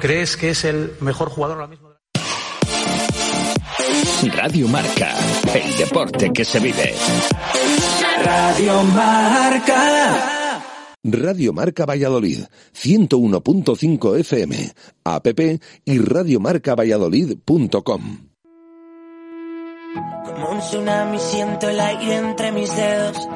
¿Crees que es el mejor jugador ahora mismo? Radio Marca, el deporte que se vive. Radio Marca. Radio Marca Valladolid, 101.5 FM, app y radiomarcavalladolid.com. Como un tsunami siento el aire entre mis dedos.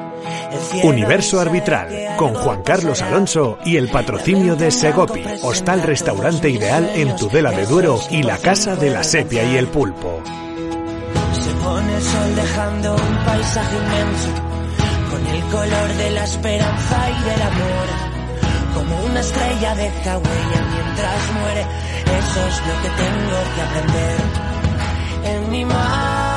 Universo Arbitral, con Juan Carlos Alonso y el patrocinio de Segopi, hostal restaurante ideal en Tudela de Duero y la Casa de la Sepia y el Pulpo. Se pone el sol dejando un paisaje inmenso con el color de la esperanza y del amor. Como una estrella deja huella mientras muere, eso es lo que tengo que aprender. En mi mano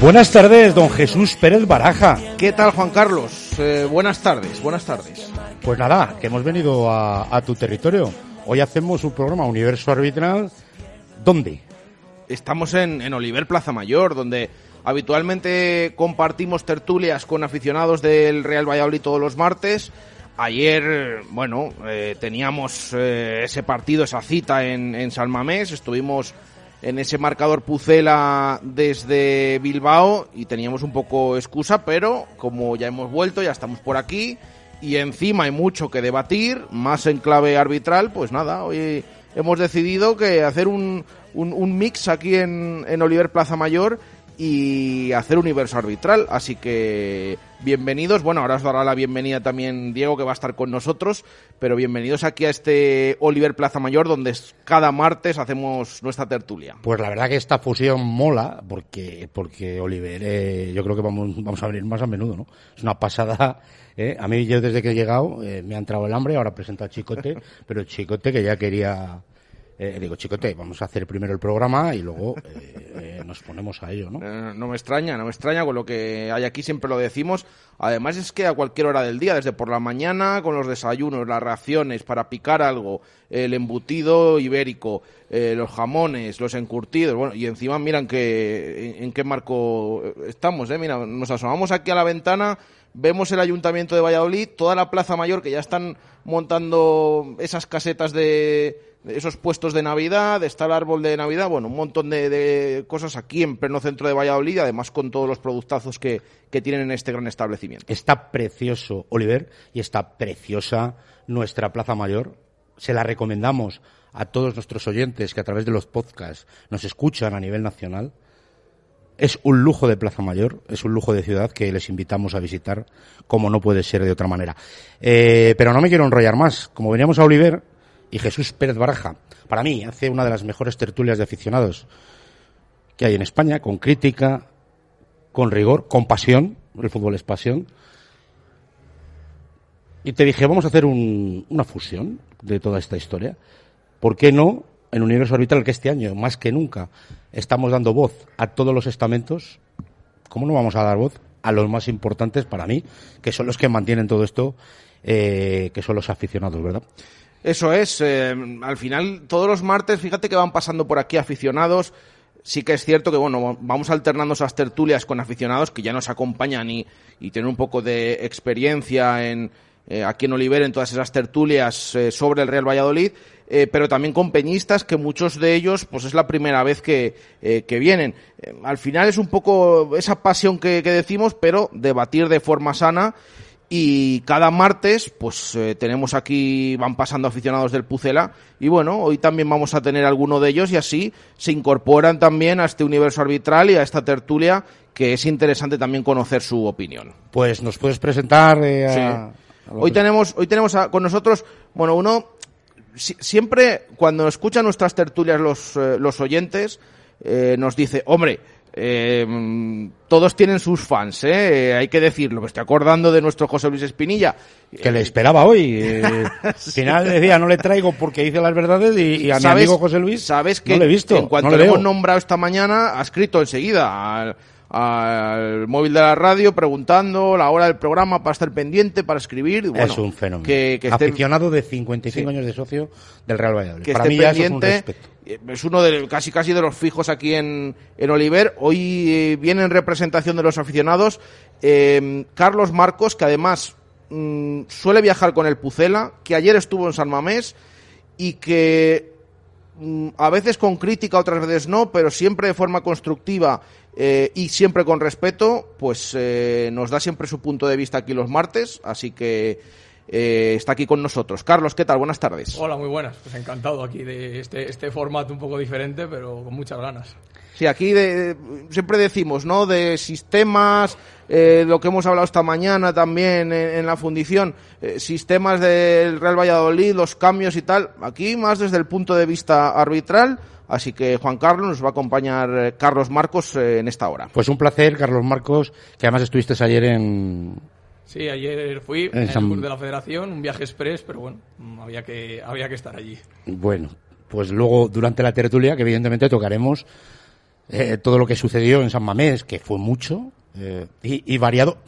Buenas tardes, don Jesús Pérez Baraja. ¿Qué tal, Juan Carlos? Eh, buenas tardes, buenas tardes. Pues nada, que hemos venido a, a tu territorio. Hoy hacemos un programa Universo Arbitral. ¿Dónde? Estamos en, en Oliver Plaza Mayor, donde habitualmente compartimos tertulias con aficionados del Real Valladolid todos los martes. Ayer, bueno, eh, teníamos eh, ese partido, esa cita en, en San Mamés. Estuvimos en ese marcador Pucela desde Bilbao y teníamos un poco excusa, pero como ya hemos vuelto, ya estamos por aquí y encima hay mucho que debatir, más en clave arbitral, pues nada, hoy hemos decidido que hacer un, un, un mix aquí en, en Oliver Plaza Mayor y hacer universo arbitral. Así que bienvenidos. Bueno, ahora os dará la bienvenida también Diego, que va a estar con nosotros. Pero bienvenidos aquí a este Oliver Plaza Mayor, donde cada martes hacemos nuestra tertulia. Pues la verdad que esta fusión mola, porque, porque Oliver, eh, yo creo que vamos, vamos a venir más a menudo, ¿no? Es una pasada. ¿eh? A mí, yo desde que he llegado, eh, me ha entrado el hambre, ahora presento a Chicote, pero Chicote que ya quería. Eh, digo, Chicote, vamos a hacer primero el programa y luego eh, eh, nos ponemos a ello, ¿no? No me extraña, no me extraña con lo que hay aquí, siempre lo decimos. Además es que a cualquier hora del día, desde por la mañana, con los desayunos, las raciones, para picar algo, el embutido ibérico, eh, los jamones, los encurtidos, bueno, y encima miran que, en, qué marco estamos, eh, mira, nos asomamos aquí a la ventana, vemos el Ayuntamiento de Valladolid, toda la Plaza Mayor, que ya están montando esas casetas de esos puestos de Navidad, está el árbol de Navidad, bueno, un montón de, cosas aquí en pleno centro de Valladolid, además con todos los productazos que, que tienen en este gran establecimiento. Está precioso Oliver y está preciosa nuestra Plaza Mayor. Se la recomendamos a todos nuestros oyentes que a través de los podcasts nos escuchan a nivel nacional. Es un lujo de Plaza Mayor, es un lujo de ciudad que les invitamos a visitar, como no puede ser de otra manera. Eh, pero no me quiero enrollar más. Como veníamos a Oliver y Jesús Pérez Baraja, para mí hace una de las mejores tertulias de aficionados que hay en España, con crítica, con rigor, con pasión. El fútbol es pasión. Y te dije, vamos a hacer un- una fusión de toda esta historia. ¿Por qué no en Universo Arbitral, que este año, más que nunca, estamos dando voz a todos los estamentos? ¿Cómo no vamos a dar voz a los más importantes para mí, que son los que mantienen todo esto, eh, que son los aficionados, ¿verdad? Eso es, eh, al final todos los martes, fíjate que van pasando por aquí aficionados. Sí que es cierto que bueno, vamos alternando esas tertulias con aficionados que ya nos acompañan y, y tienen un poco de experiencia en eh, aquí en Oliver en todas esas tertulias eh, sobre el Real Valladolid, eh, pero también con peñistas que muchos de ellos pues es la primera vez que, eh, que vienen. Al final es un poco esa pasión que, que decimos, pero debatir de forma sana y cada martes, pues eh, tenemos aquí, van pasando aficionados del Pucela. Y bueno, hoy también vamos a tener alguno de ellos y así se incorporan también a este universo arbitral y a esta tertulia que es interesante también conocer su opinión. Pues nos puedes presentar. eh, a- Sí. a Hoy tenemos, hoy tenemos a- con nosotros, bueno, uno si- siempre cuando escuchan nuestras tertulias los, eh, los oyentes, nos dice, hombre, eh, todos tienen sus fans, ¿eh? hay que decirlo. Me estoy acordando de nuestro José Luis Espinilla. Que le esperaba hoy. eh, Al final decía, no le traigo porque dice las verdades y, y a mi ¿Sabes- amigo José Luis sabes que no le he visto. en cuanto no le le hemos nombrado esta mañana, ha escrito enseguida al, al móvil de la radio preguntando la hora del programa para estar pendiente, para escribir. bueno, es un fenómeno. Que, que esté, Aficionado de 55 Sí. años de socio del Real Valladolid. que Para esté mí ya eso es un pendiente. respeto. Eh, Es uno de casi casi de los fijos aquí en, en Oliver. Hoy eh, viene en representación de los aficionados eh, Carlos Marcos, que además mm, suele viajar con el Pucela, que ayer estuvo en San Mamés y que mm, a veces con crítica, otras veces no, pero siempre de forma constructiva y siempre con respeto, pues nos da siempre su punto de vista aquí los martes, así que eh, está aquí con nosotros. Carlos, ¿qué tal? Buenas tardes. Hola, muy buenas. Pues encantado aquí de este, este formato un poco diferente, pero con muchas ganas. Sí, aquí de- siempre decimos, ¿no? De sistemas, eh, lo que hemos hablado esta mañana también en, en la fundición, eh, sistemas del Real Valladolid, los cambios y tal. Aquí más desde el punto de vista arbitral. Así que Juan Carlos nos va a acompañar eh, Carlos Marcos eh, en esta hora. Pues un placer, Carlos Marcos, que además estuviste ayer en... Sí, ayer fui En el San- de la federación, un viaje express, pero bueno, había que, había que estar allí. Bueno, pues luego durante la tertulia, que evidentemente tocaremos eh, todo lo que sucedió en San Mamés, que fue mucho eh, y, y variado,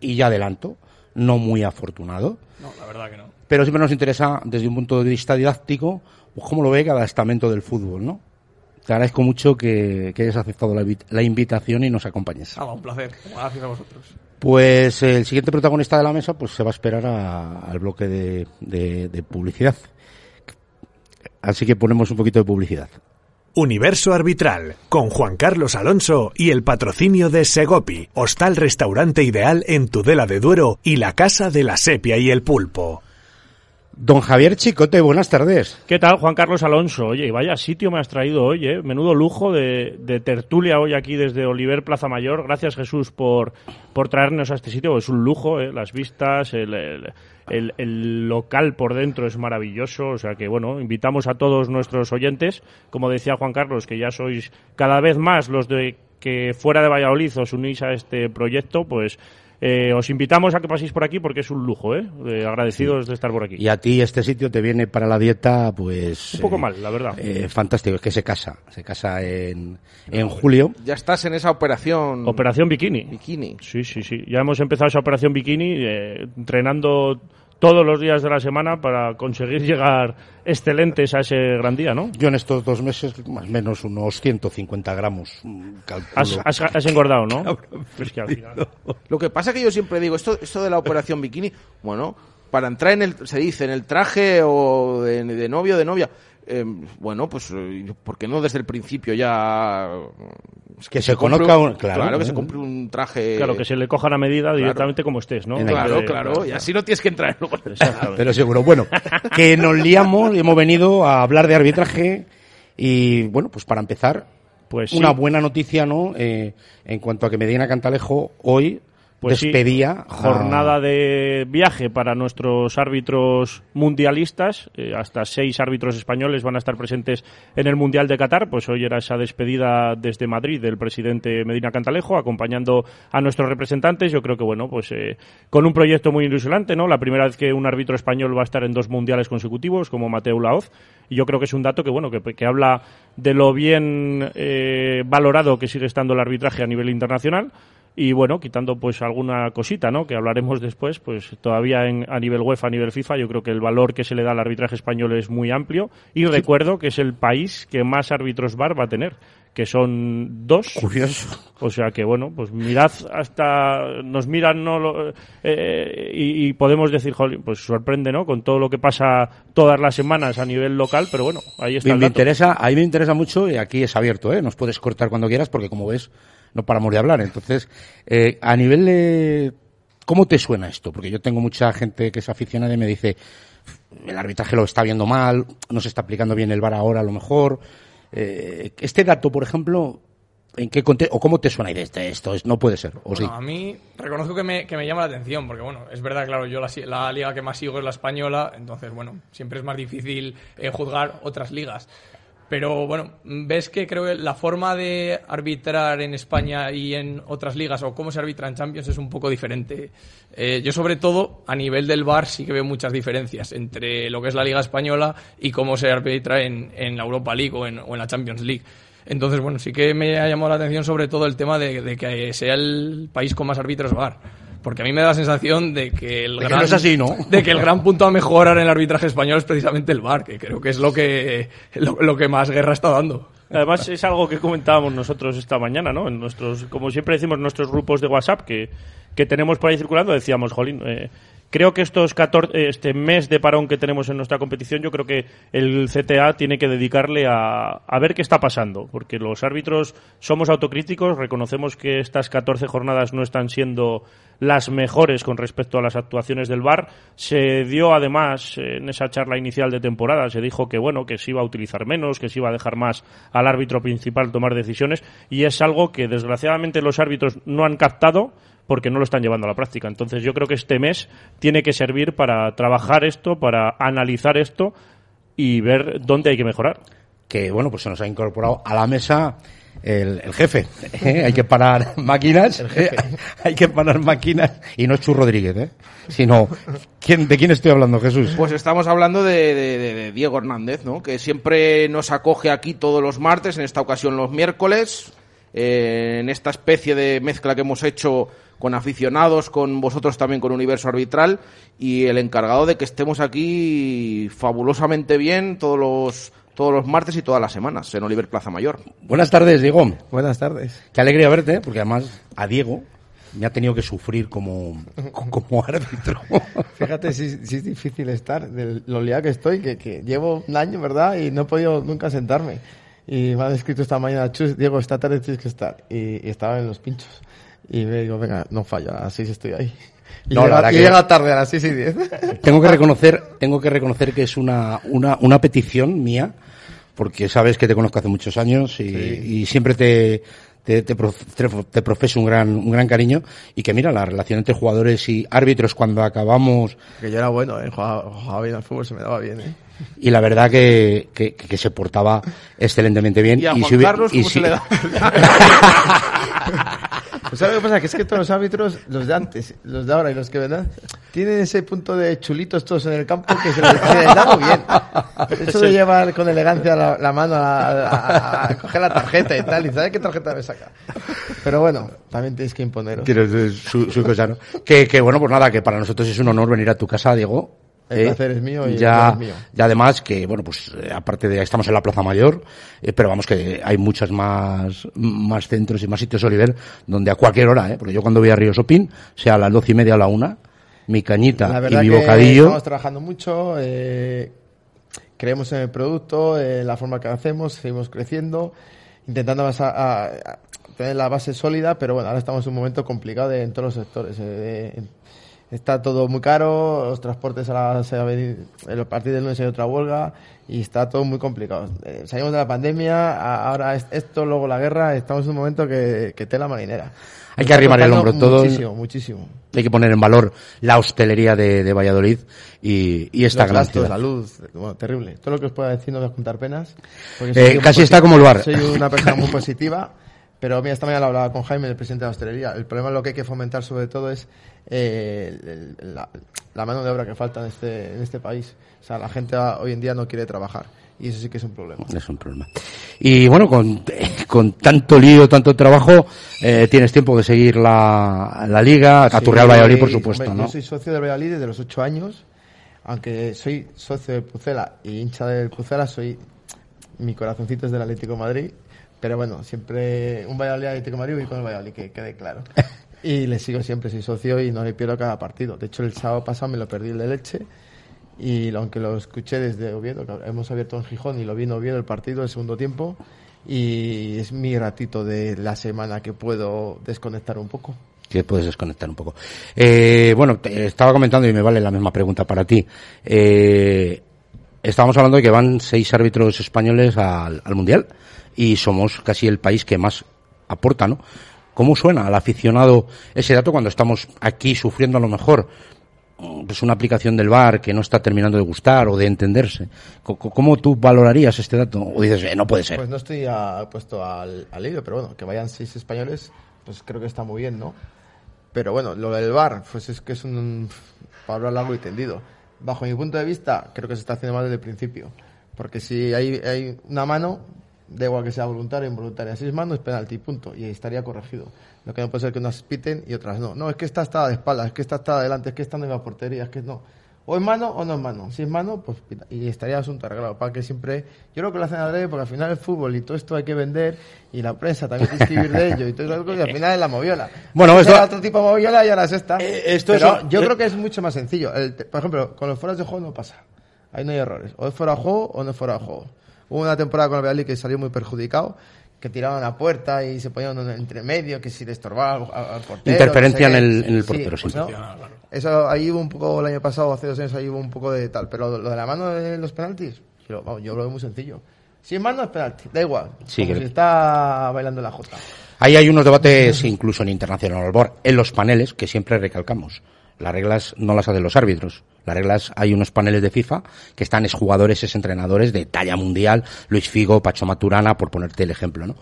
y ya adelanto, no muy afortunado. No, la verdad que no. Pero siempre nos interesa, desde un punto de vista didáctico, pues cómo lo ve cada estamento del fútbol, ¿no? Te agradezco mucho que, que hayas aceptado la, la invitación y nos acompañes. Nada, un placer. Gracias a vosotros. Pues el siguiente protagonista de la mesa pues se va a esperar a- al bloque de, de- de publicidad. Así que ponemos un poquito de publicidad. Universo Arbitral, con Juan Carlos Alonso y el patrocinio de Segopi, hostal restaurante ideal en Tudela de Duero y la casa de la sepia y el pulpo. Don Javier Chicote, buenas tardes. ¿Qué tal, Juan Carlos Alonso? Oye, vaya sitio me has traído hoy, ¿eh? Menudo lujo de, de tertulia hoy aquí desde Oliver Plaza Mayor. Gracias, Jesús, por, por traernos a este sitio. Es un lujo, ¿eh? Las vistas, el, el, el- el local por dentro es maravilloso. O sea que, bueno, invitamos a todos nuestros oyentes. Como decía Juan Carlos, que ya sois cada vez más los de que fuera de Valladolid os unís a este proyecto, pues... eh, os invitamos a que paséis por aquí porque es un lujo, ¿eh? Eh, agradecidos de estar por aquí. Y a ti este sitio te viene para la dieta, pues... Un poco eh, mal, la verdad. eh, fantástico, es que se casa. Se casa en, en julio. Ya estás en esa operación. Operación Bikini. Bikini. Sí, sí, sí. Ya hemos empezado esa operación Bikini eh, entrenando todos los días de la semana para conseguir llegar excelentes a ese gran día, ¿no? Yo en estos dos meses, más o menos unos 150 gramos, mm, calculo. Has, has- has engordado, ¿no? Es que al final- Lo que pasa que yo siempre digo, esto, esto de la operación bikini, bueno, para entrar en el, se dice, en el traje o de, de novio o de novia, eh, bueno, pues, eh, ¿por qué no desde el principio ya... Que se compre conozca un- un- claro. que se compre un traje... Claro, que se le cojan a medida directamente como estés, ¿no? En el- Claro, Eh, claro, y así no tienes que entrar luego. Exactamente. Pero seguro. Bueno, que nos liamos y hemos venido a hablar de arbitraje y, bueno, pues para empezar, Pues sí. una buena noticia, ¿no? Eh, en cuanto a que Medina Cantalejo hoy Pues sí, despedía a- jornada de viaje para nuestros árbitros mundialistas. Eh, hasta seis árbitros españoles van a estar presentes en el Mundial de Qatar. Pues hoy era esa despedida desde Madrid del presidente Medina Cantalejo, acompañando a nuestros representantes. Yo creo que, bueno, pues eh, con un proyecto muy ilusionante, ¿no? La primera vez que un árbitro español va a estar en dos mundiales consecutivos, como Mateo Laoz. Y yo creo que es un dato que, bueno, que, que habla de lo bien eh, valorado que sigue estando el arbitraje a nivel internacional. Y bueno, quitando pues alguna cosita, ¿no? Que hablaremos después, pues todavía en, a nivel UEFA, a nivel FIFA, yo creo que el valor que se le da al arbitraje español es muy amplio. Y recuerdo que es el país que más árbitros VAR va a tener, que son dos. Curioso. O sea que bueno, pues mirad hasta nos miran no Lo- eh, y, y podemos decir, jolín, pues sorprende, ¿no? Con todo lo que pasa todas las semanas a nivel local, pero bueno, ahí está Me, el me interesa, a mí me interesa mucho y aquí es abierto, ¿eh? Nos puedes cortar cuando quieras porque como ves no paramos de hablar. Entonces, eh, a nivel de ¿cómo te suena esto? Porque yo tengo mucha gente que es aficionada y me dice el arbitraje lo está viendo mal, no se está aplicando bien el VAR ahora a lo mejor. Eh, este dato, por ejemplo, ¿En qué o cómo te suena este, esto es, no puede ser? O sí. Bueno, a mí reconozco que me, que me llama la atención, porque bueno, es verdad, claro, yo la, la liga que más sigo es la española, entonces bueno, siempre es más difícil eh, juzgar otras ligas. Pero bueno, ves que creo que la forma de arbitrar en España y en otras ligas o cómo se arbitra en Champions es un poco diferente. Eh, yo sobre todo a nivel del VAR sí que veo muchas diferencias entre lo que es la liga española y cómo se arbitra en, en la Europa League o en, la Champions League. Entonces, bueno, sí que me ha llamado la atención sobre todo el tema de, de que sea el país con más árbitros VAR. Porque a mí me da la sensación de que el De que gran, no es así, ¿no? de que el gran punto a mejorar en el arbitraje español es precisamente el VAR, que creo que es lo que, lo, lo que más guerra está dando. Además es algo que comentábamos nosotros esta mañana, ¿no? En nuestros, como siempre decimos, nuestros grupos de WhatsApp que, que tenemos por ahí circulando, decíamos, Jolín, eh, creo que estos 14, este mes de parón que tenemos en nuestra competición, yo creo que el CTA tiene que dedicarle a, a ver qué está pasando, porque los árbitros somos autocríticos, reconocemos que estas 14 jornadas no están siendo las mejores con respecto a las actuaciones del VAR. Se dio además en esa charla inicial de temporada, se dijo que bueno, que se iba a utilizar menos, que se iba a dejar más al árbitro principal tomar decisiones y es algo que desgraciadamente los árbitros no han captado porque no lo están llevando a la práctica. Entonces yo creo que este mes tiene que servir para trabajar esto, para analizar esto y ver dónde hay que mejorar. que bueno, pues se nos ha incorporado a la mesa el, el jefe. ¿eh? Hay que parar máquinas, ¿eh? hay que parar máquinas y no es Chu Rodríguez, ¿eh? sino ¿quién, ¿de quién estoy hablando, Jesús? Pues estamos hablando de, de- de- de Diego Hernández, ¿no? Que siempre nos acoge aquí todos los martes, en esta ocasión los miércoles, eh, en esta especie de mezcla que hemos hecho con aficionados, con vosotros también con Universo Arbitral, y el encargado de que estemos aquí fabulosamente bien todos los todos los martes y todas las semanas en Oliver Plaza Mayor. Buenas tardes, Diego. Buenas tardes. Qué alegría verte, porque además a Diego me ha tenido que sufrir como, como árbitro. Fíjate si, si es difícil estar, de lo liado que estoy, que, que llevo un año, ¿verdad? Y no he podido nunca sentarme. Y me han escrito esta mañana, Chus, Diego, esta tarde tienes que estar. Y, y estaba en los pinchos. Y me digo, venga, no falla, a las seis estoy ahí. Y, No, la llega, verdad y que- llega tarde, a las seis y diez. tengo que reconocer, tengo que reconocer que es una, una, una petición mía, porque sabes que te conozco hace muchos años y, y siempre te, te, te, te- profeso un gran, un gran cariño y que mira, la relación entre jugadores y árbitros cuando acabamos Que yo era bueno, ¿eh? Jugaba, jugaba bien al fútbol, se me daba bien, ¿eh? y la verdad que, que, que se portaba excelentemente bien. Y a Juan si hubiera- Carlos, y ¿cómo si- se le da? Pues ¿sabes lo que pasa? Que es que todos los árbitros, los de antes, los de ahora y los que vendrán, tienen ese punto de chulitos todos en el campo que se les, se les da muy bien. Eso de llevar con elegancia la, la mano a, a- a coger la tarjeta y tal, y ¿sabes qué tarjeta me saca? Pero bueno, también tienes que decir, su, su cosa, ¿no? Que, que bueno, pues nada, que para nosotros es un honor venir a tu casa, Diego. El ¿eh? placer es mío y el ya, honor es mío. Y además que, bueno, pues eh, aparte de, estamos en la Plaza Mayor, eh, pero vamos que hay muchos más, más centros y más sitios, Oliver, donde a cualquier hora, ¿eh? Porque yo cuando voy a Río Sopín, sea a las doce y media o a la una, mi cañita La y mi que bocadillo. estamos trabajando mucho, eh, creemos en el producto, en la forma que hacemos, seguimos creciendo, intentando vas a- a- a tener la base sólida, pero bueno, ahora estamos en un momento complicado de- en todos los sectores. eh, en- está todo muy caro, los transportes ahora se va a venir, a partir del lunes hay otra huelga y está todo muy complicado. Eh, salimos de la pandemia, a- ahora es- esto, luego la guerra, estamos en un momento que, que tela marinera. Hay Nos que arrimar el hombro todos. Muchísimo, muchísimo. Hay que poner en valor la hostelería de, de Valladolid y, y esta los gran gastos, ciudad. la luz, bueno, terrible. Todo lo que os pueda decir no voy a juntar penas. Eh, casi está como el bar. Soy una persona muy positiva, pero mira, esta mañana lo hablaba con Jaime, el presidente de la hostelería. El problema lo que hay que fomentar sobre todo es eh, el- el- la, la mano de obra que falta en este, en este país. O sea, la gente hoy en día no quiere trabajar y eso sí que es un problema. Es un problema. Y bueno, con, con tanto lío, tanto trabajo, eh, tienes tiempo de seguir la, la liga, a tu Real Valladolid, por supuesto, hombre, ¿no? Yo soy socio del Valladolid desde los ocho años, aunque soy socio del Pucela y hincha del Pucela, soy mi corazoncito es del Atlético de Madrid, pero bueno, siempre un Valladolid Atlético Madrid voy con el Valladolid, que quede claro. Y le sigo siempre, soy socio y no le pierdo cada partido. De hecho, el sábado pasado me lo perdí el de Leche y aunque lo escuché desde Oviedo, que hemos abierto en Gijón y lo vi en Oviedo el partido, el segundo tiempo, y es mi ratito de la semana que puedo desconectar un poco. que puedes desconectar un poco. Eh, bueno, te estaba comentando y me vale la misma pregunta para ti. Eh, estábamos hablando de que van seis árbitros españoles al, al Mundial y somos casi el país que más aporta, ¿no? ¿Cómo suena al aficionado ese dato cuando estamos aquí sufriendo a lo mejor mm, pues una aplicación del VAR que no está terminando de gustar o de entenderse? ¿Cómo tú valorarías este dato? O dices, eh, no puede ser. Pues no estoy ah, puesto al, al hilo, pero bueno, que vayan seis españoles, pues creo que está muy bien, ¿no? Pero bueno, lo del VAR, pues es que es un hablar largo y tendido. Bajo mi punto de vista, creo que se está haciendo mal desde el principio. Porque si hay, hay una mano, da igual que sea voluntaria o involuntaria. Si es mano, es penalti, punto. Y ahí estaría corregido. Lo que no puede ser que unas piten y otras no. No, es que esta está de espaldas, es que esta está adelante, es que esta no iba a portería, es que no. O es mano o no es mano. Si es mano, pues pita. Y estaría asunto arreglado. Para que siempre. Yo creo que lo hacen adrede porque al final el fútbol y todo esto hay que vender y la prensa también tiene que escribir de ello y todo eso. Y al final es la moviola. Bueno, esto- era otro tipo de moviola y ahora es esta. Eh, esto Pero es- yo eh, creo que es mucho más sencillo. El por ejemplo, con los fueras de juego no pasa. Ahí no hay errores. O es fuera de juego o no es fuera de juego. Hubo una temporada con el Valladolid que salió muy perjudicado, que tiraban a puerta y se ponían en entre medio, que si le estorbaba al, al portero. Interferencia no sé en el- en el portero, sí. pues no. Eso ahí hubo un poco, el año pasado, hace dos años, ahí hubo un poco de tal. Pero lo de la mano de los penaltis, yo, vamos, yo lo veo muy sencillo. Si es mano es penalti, da igual. Sí, si está bailando la jota. Ahí hay unos debates incluso en internacional en los paneles que siempre recalcamos. Las reglas no las hacen los árbitros. Las reglas hay unos paneles de FIFA que están exjugadores, es entrenadores de talla mundial, Luis Figo, Pacho Maturana, por ponerte el ejemplo, ¿no?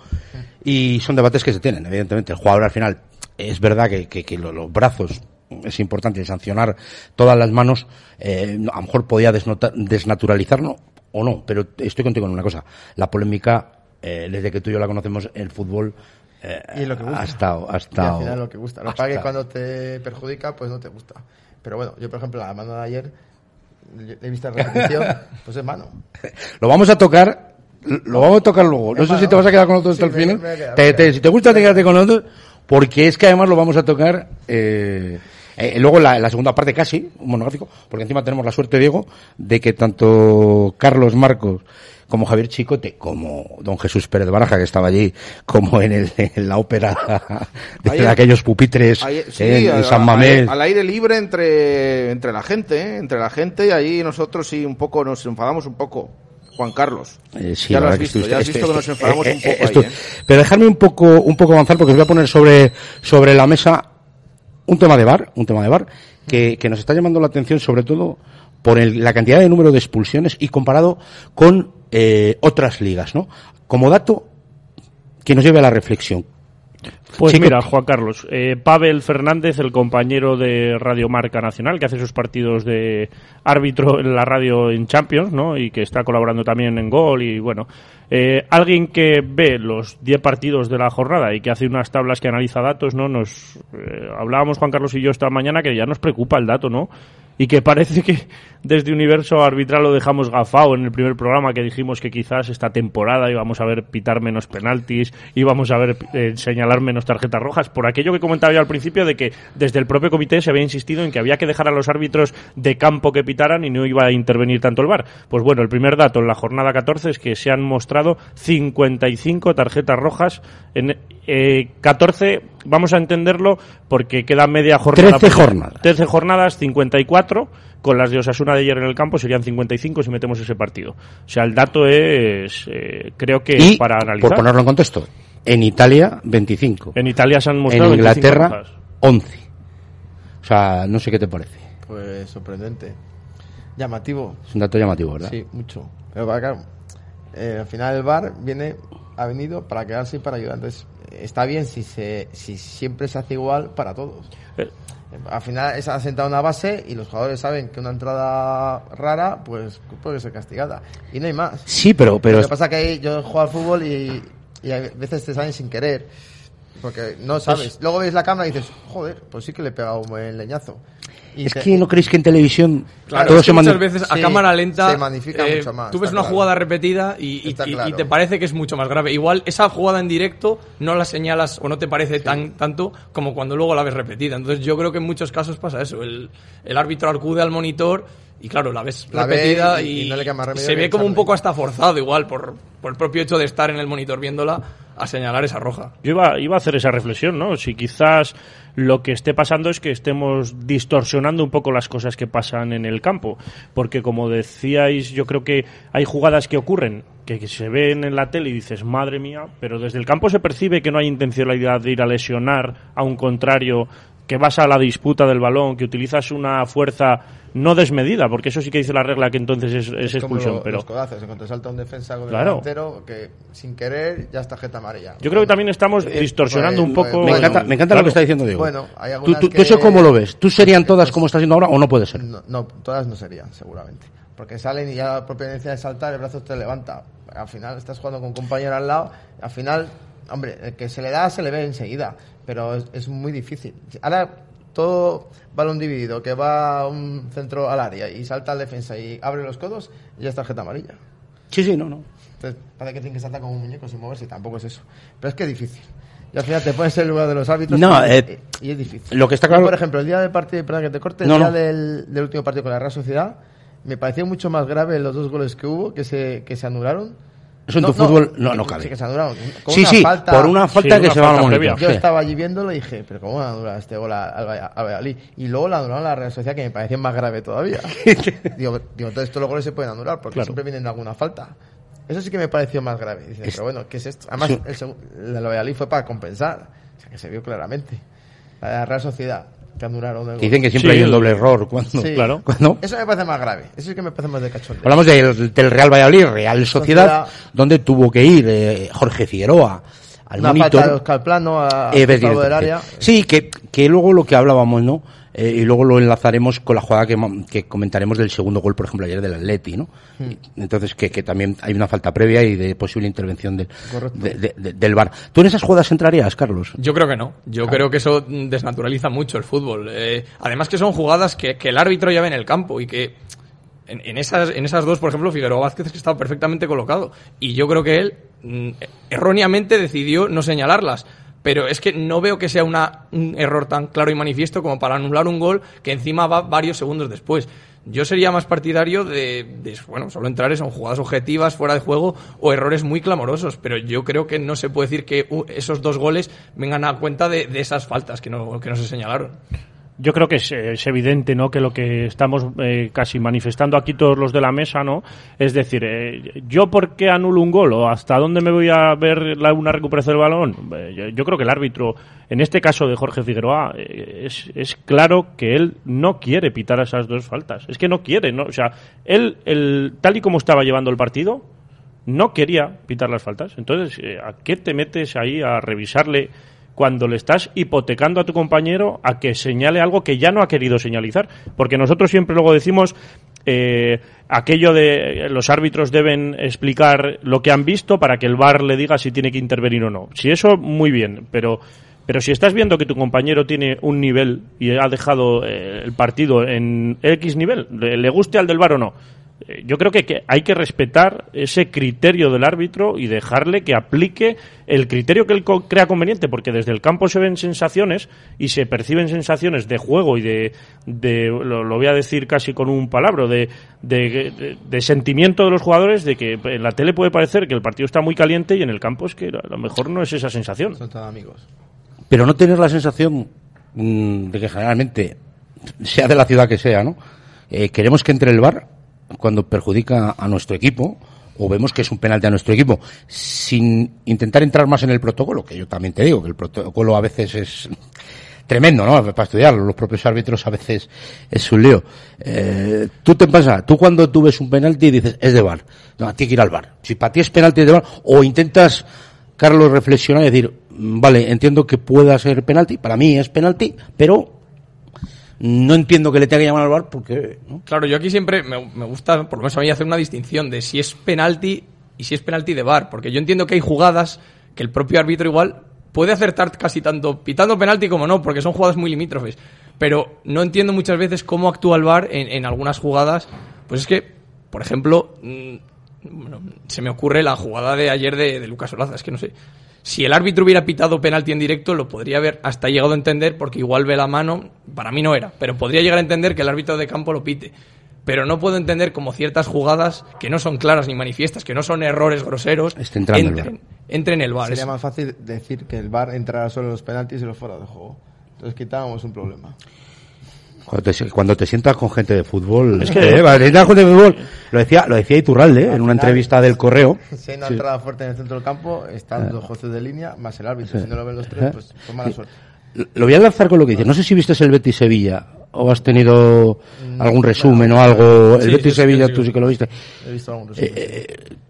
Y son debates que se tienen, evidentemente. El jugador al final, es verdad que, que, que lo- los brazos es importante sancionar todas las manos, eh, a lo mejor podía desnaturalizarlo o no, pero estoy contigo en una cosa. La polémica, eh, desde que tú y yo la conocemos, el fútbol eh, Y lo que gusta. ha estado, ha Y al final lo que gusta. Lo que pasa es que estado. cuando te perjudica, pues no te gusta. Pero bueno, yo por ejemplo, la mano de ayer, he visto la repetición, pues es mano. Lo vamos a tocar, lo vamos a tocar luego. No sé si te vas a quedar con nosotros hasta el me- final. me Te- te- si te gusta, te quédate con nosotros, porque es que además lo vamos a tocar, eh, eh, luego la, la segunda parte casi, un monográfico, porque encima tenemos la suerte, Diego, de que tanto Carlos Marcos como Javier Chicote, como don Jesús Pérez Baraja, que estaba allí, como en, el, en la ópera de Ayer- aquellos pupitres sí, en San Mamés. Al, aire libre entre, entre la gente, ¿eh? entre la gente y ahí nosotros sí un poco nos enfadamos un poco. Juan Carlos. Eh, sí, ya lo has visto, ya has visto que nos este- enfadamos eh, un poco ahí. ¿eh? Pero dejarme un poco, un poco avanzar porque os voy a poner sobre, sobre la mesa un tema de bar, un tema de bar que, que nos está llamando la atención sobre todo por el- la cantidad de número de expulsiones y comparado con eh, otras ligas, ¿no? Como dato que nos lleve a la reflexión. Pues mira, Juan Carlos, eh, Pavel Fernández, el compañero de Radio Marca Nacional, que hace sus partidos de árbitro en la radio en Champions, ¿no? Y que está colaborando también en Gol y bueno, eh, alguien que ve los 10 partidos de la jornada y que hace unas tablas que analiza datos, ¿no? Nos eh, hablábamos Juan Carlos y yo esta mañana que ya nos preocupa el dato, ¿no? Y que parece que desde Universo Arbitral lo dejamos gafado en el primer programa que dijimos que quizás esta temporada íbamos a ver pitar menos penaltis, íbamos a ver eh, señalar menos tarjetas rojas, por aquello que comentaba yo al principio de que desde el propio comité se había insistido en que había que dejar a los árbitros de campo que pitaran y no iba a intervenir tanto el VAR. Pues bueno, el primer dato en la jornada 14 es que se han mostrado 55 tarjetas rojas en eh, 14, vamos a entenderlo porque queda media jornada. 13 jornadas. 13 jornadas, 54, con las de Osasuna de ayer en el campo serían 55 si metemos ese partido. O sea, el dato es, eh, creo que Y, para analizar. por ponerlo en contexto, en Italia 25. En Italia se han En mostrado 25 Inglaterra rojas. 11. O sea, no sé qué te parece. Pues sorprendente. Llamativo. Es un dato llamativo, ¿verdad? Sí, mucho. Pero para claro, eh, al final el bar viene, ha venido para quedarse y para ayudar. Entonces, está bien si se, si siempre se hace igual para todos. Eh, Al final se ha sentado una base y los jugadores saben que una entrada rara, pues puede ser castigada. Y no hay más. Sí, pero, pero Lo que pasa que ahí yo juego al fútbol y, y a veces te salen sin querer. Porque no sabes. Luego ves la cámara y dices, joder, pues sí que le he pegado un buen leñazo. Y es te- que no creéis que en televisión Claro, todo es que se muchas veces a Sí, cámara lenta se magnifica eh, mucho más, tú ves una claro. jugada repetida y, te parece que es mucho más grave. Igual esa jugada en directo no la señalas o no te parece tan tanto como cuando luego la ves repetida. Entonces yo creo que en muchos casos pasa eso. El, el árbitro acude al monitor y claro, la ves La ve repetida y- y, y no le queda más remedio se ve como un poco hasta forzado igual por, por el propio hecho de estar en el monitor viéndola a señalar esa roja. Yo iba, iba a hacer esa reflexión, ¿no? Si quizás lo que esté pasando es que estemos distorsionando un poco las cosas que pasan en el campo. Porque como decíais, yo creo que hay jugadas que ocurren que, que se ven en la tele y dices, madre mía, pero desde el campo se percibe que no hay intencionalidad de ir a lesionar a un contrario que vas a la disputa del balón, que utilizas una fuerza no desmedida, porque eso sí que dice la regla que entonces es, es como expulsión, lo- pero los codazos, en cuanto salta un defensa con el Claro. delantero, que sin querer ya está tarjeta amarilla. yo creo que también estamos Eh, distorsionando pues- un poco. Me Bueno, encanta, me encanta lo que está diciendo Diego. Bueno, hay ¿Tú, tú- tú que- eso cómo lo ves? ¿Tú serían todas como está siendo ahora o no puede ser? No, no, todas no serían, seguramente. Porque salen y ya la propia de saltar, el brazo te levanta. Al final estás jugando con un compañero al lado, al final, hombre, el que se le da se le ve enseguida, pero es, es muy difícil. Ahora, todo balón dividido que va un centro al área y salta al defensa y abre los codos, ya es tarjeta amarilla. Sí, sí, no, no. Entonces, parece que tiene que saltar como un muñeco sin moverse, tampoco es eso. Pero es que es difícil. Y al final te pones en el lugar de los árbitros No, y, eh, y es difícil. lo que está Yo, claro- por ejemplo, el día del partido, perdón que te corte, el No, día no. Del, del último partido con la Real Sociedad, me pareció mucho más grave los dos goles que hubo, que se, que se anularon. Eso en tu fútbol no, no cabe. Sí, que se anularon. Con Sí, una sí, falta- por una falta Sí, que una se va a falta la previa. monitor. Yo sí. estaba allí viéndolo y dije, pero ¿cómo van a anular este gol a- al Valla- al Valladolid? Y luego la anularon a la Real Sociedad, que me parecía más grave todavía. digo, digo, entonces todos los goles se pueden anular, porque Claro. siempre vienen de alguna falta. Eso sí que me pareció más grave. Dices, pero bueno, ¿qué es esto? Además, Sí. el, la de Valladolid fue para compensar. O sea, que se vio claramente. La Real Sociedad, que anularon el Que dicen que siempre Sí, hay un doble error. Cuando, Sí. claro. cuando- Eso me parece más grave. Eso sí que me parece más de cachondeo. Hablamos del, del Real Valladolid, Real Sociedad, Sociedad. donde tuvo que ir eh, Jorge Figueroa al Una monitor. falta de Oscar Plano a, Eh, a del área. Sí, que, que luego lo que hablábamos, ¿no? Eh, y luego lo enlazaremos con la jugada que, que comentaremos del segundo gol, por ejemplo, ayer del Atleti, ¿no? Hmm. Entonces, que, que también hay una falta previa y de posible intervención del, de- de- de- del VAR. ¿Tú en esas jugadas entrarías, Carlos? Yo creo que no. Yo creo que eso desnaturaliza mucho el fútbol. Eh, además que son jugadas que, que el árbitro ya ve en el campo y que en, en esas, en esas dos, por ejemplo, Figueroa Vázquez que estaba perfectamente colocado. Y yo creo que él mm, erróneamente decidió no señalarlas. Pero es que no veo que sea una, un error tan claro y manifiesto como para anular un gol que encima va varios segundos después. Yo sería más partidario de, bueno, solo entrar en jugadas objetivas, fuera de juego o errores muy clamorosos, pero yo creo que no se puede decir que esos dos goles vengan a cuenta de, de esas faltas que no, que no se señalaron. Yo creo que es, es evidente, ¿no? Que lo que estamos eh, casi manifestando aquí todos los de la mesa, ¿no? Es decir, eh, yo por qué anulo un gol o hasta dónde me voy a ver la- una recuperación del balón. Eh, yo, creo que el árbitro, en este caso de Jorge Figueroa, eh, es, es claro que él no quiere pitar esas dos faltas. Es que no quiere, ¿no? O sea, él, el, tal y como estaba llevando el partido, no quería pitar las faltas. Entonces, ¿a qué te metes ahí a revisarle cuando le estás hipotecando a tu compañero a que señale algo que ya no ha querido señalizar? Porque nosotros siempre luego decimos eh, aquello de los árbitros deben explicar lo que han visto para que el VAR le diga si tiene que intervenir o no. Si eso, muy bien, pero... Pero si estás viendo que tu compañero tiene un nivel y ha dejado eh, el partido en X nivel, le, le guste al del VAR o no, yo creo que, hay que respetar ese criterio del árbitro y dejarle que aplique el criterio que él crea conveniente, porque desde el campo se ven sensaciones y se perciben sensaciones de juego y de, de lo, lo voy a decir casi con un palabra, de, de, de- de sentimiento de los jugadores, de que en la tele puede parecer que el partido está muy caliente y en el campo es que a lo mejor no es esa sensación. Son todos amigos. Pero no tener la sensación mm, de que generalmente, sea de la ciudad que sea, ¿no? Eh, queremos que entre el bar cuando perjudica a nuestro equipo o vemos que es un penalti a nuestro equipo, sin intentar entrar más en el protocolo, que yo también te digo que el protocolo a veces es tremendo, ¿no? Para estudiarlo, los propios árbitros a veces es un lío. Eh, tú te pasa, tú cuando tú ves un penalti dices, es de bar, no, a ti hay que ir al bar. Si para ti es penalti es de bar, o intentas, Carlos, reflexionar y decir, mm, vale, entiendo que pueda ser penalti, para mí es penalti, pero no entiendo que le tenga que llamar al bar porque. Claro, yo aquí siempre me, gusta, por lo menos a mí, hacer una distinción de si es penalti y si es penalti de bar, porque yo entiendo que hay jugadas que el propio árbitro igual puede acertar casi tanto pitando penalti como no, porque son jugadas muy limítrofes. Pero no entiendo muchas veces cómo actúa el VAR en, en algunas jugadas. Pues es que, por ejemplo, mm, se me ocurre la jugada de ayer de, de Lucas Olaza, es que no sé. Si el árbitro hubiera pitado penalti en directo, lo podría haber hasta llegado a entender, porque igual ve la mano, para mí no era, pero podría llegar a entender que el árbitro de campo lo pite. pero no puedo entender como ciertas jugadas que no son claras ni manifiestas, que no son errores groseros, entren, entren en el bar. Sería más fácil decir que el VAR entrara solo en los penaltis y los fuera de juego. Entonces quitábamos un problema. Cuando te, cuando te sientas con gente de fútbol, Es que- eh, cuando te sientas con gente de fútbol, lo decía, lo decía Iturralde en una entrevista del correo. Si hay una Sí. entrada fuerte en el centro del campo, están los jueces de línea más el árbitro. Si no lo ven los tres, pues, pues mala suerte. Lo voy a lanzar con lo que dices. No sé si viste el Betis Sevilla o has tenido algún resumen o algo. El Sí, Betis sí, sí, Sevilla, sí, tú sí. que lo viste. He visto algún resumen. Eh,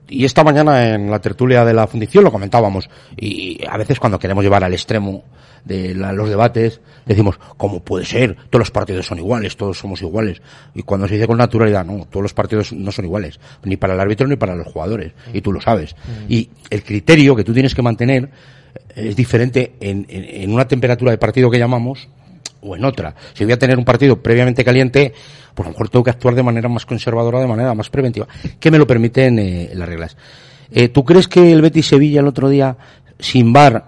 y esta mañana en la tertulia de la fundición lo comentábamos. Y a veces cuando queremos llevar al extremo de la- los debates, decimos, ¿cómo puede ser? Todos los partidos son iguales, todos somos iguales. Y cuando se dice con naturalidad, no, todos los partidos no son iguales. Ni para el árbitro ni para los jugadores. Y tú lo sabes. Y el criterio que tú tienes que mantener eh, es diferente en, en- en una temperatura de partido que llamamos o en otra. Si voy a tener un partido previamente caliente, pues a lo mejor tengo que actuar de manera más conservadora, de manera más preventiva, que me lo permiten eh, las reglas. Eh, ¿Tú crees que el Betis Sevilla el otro día, sin VAR,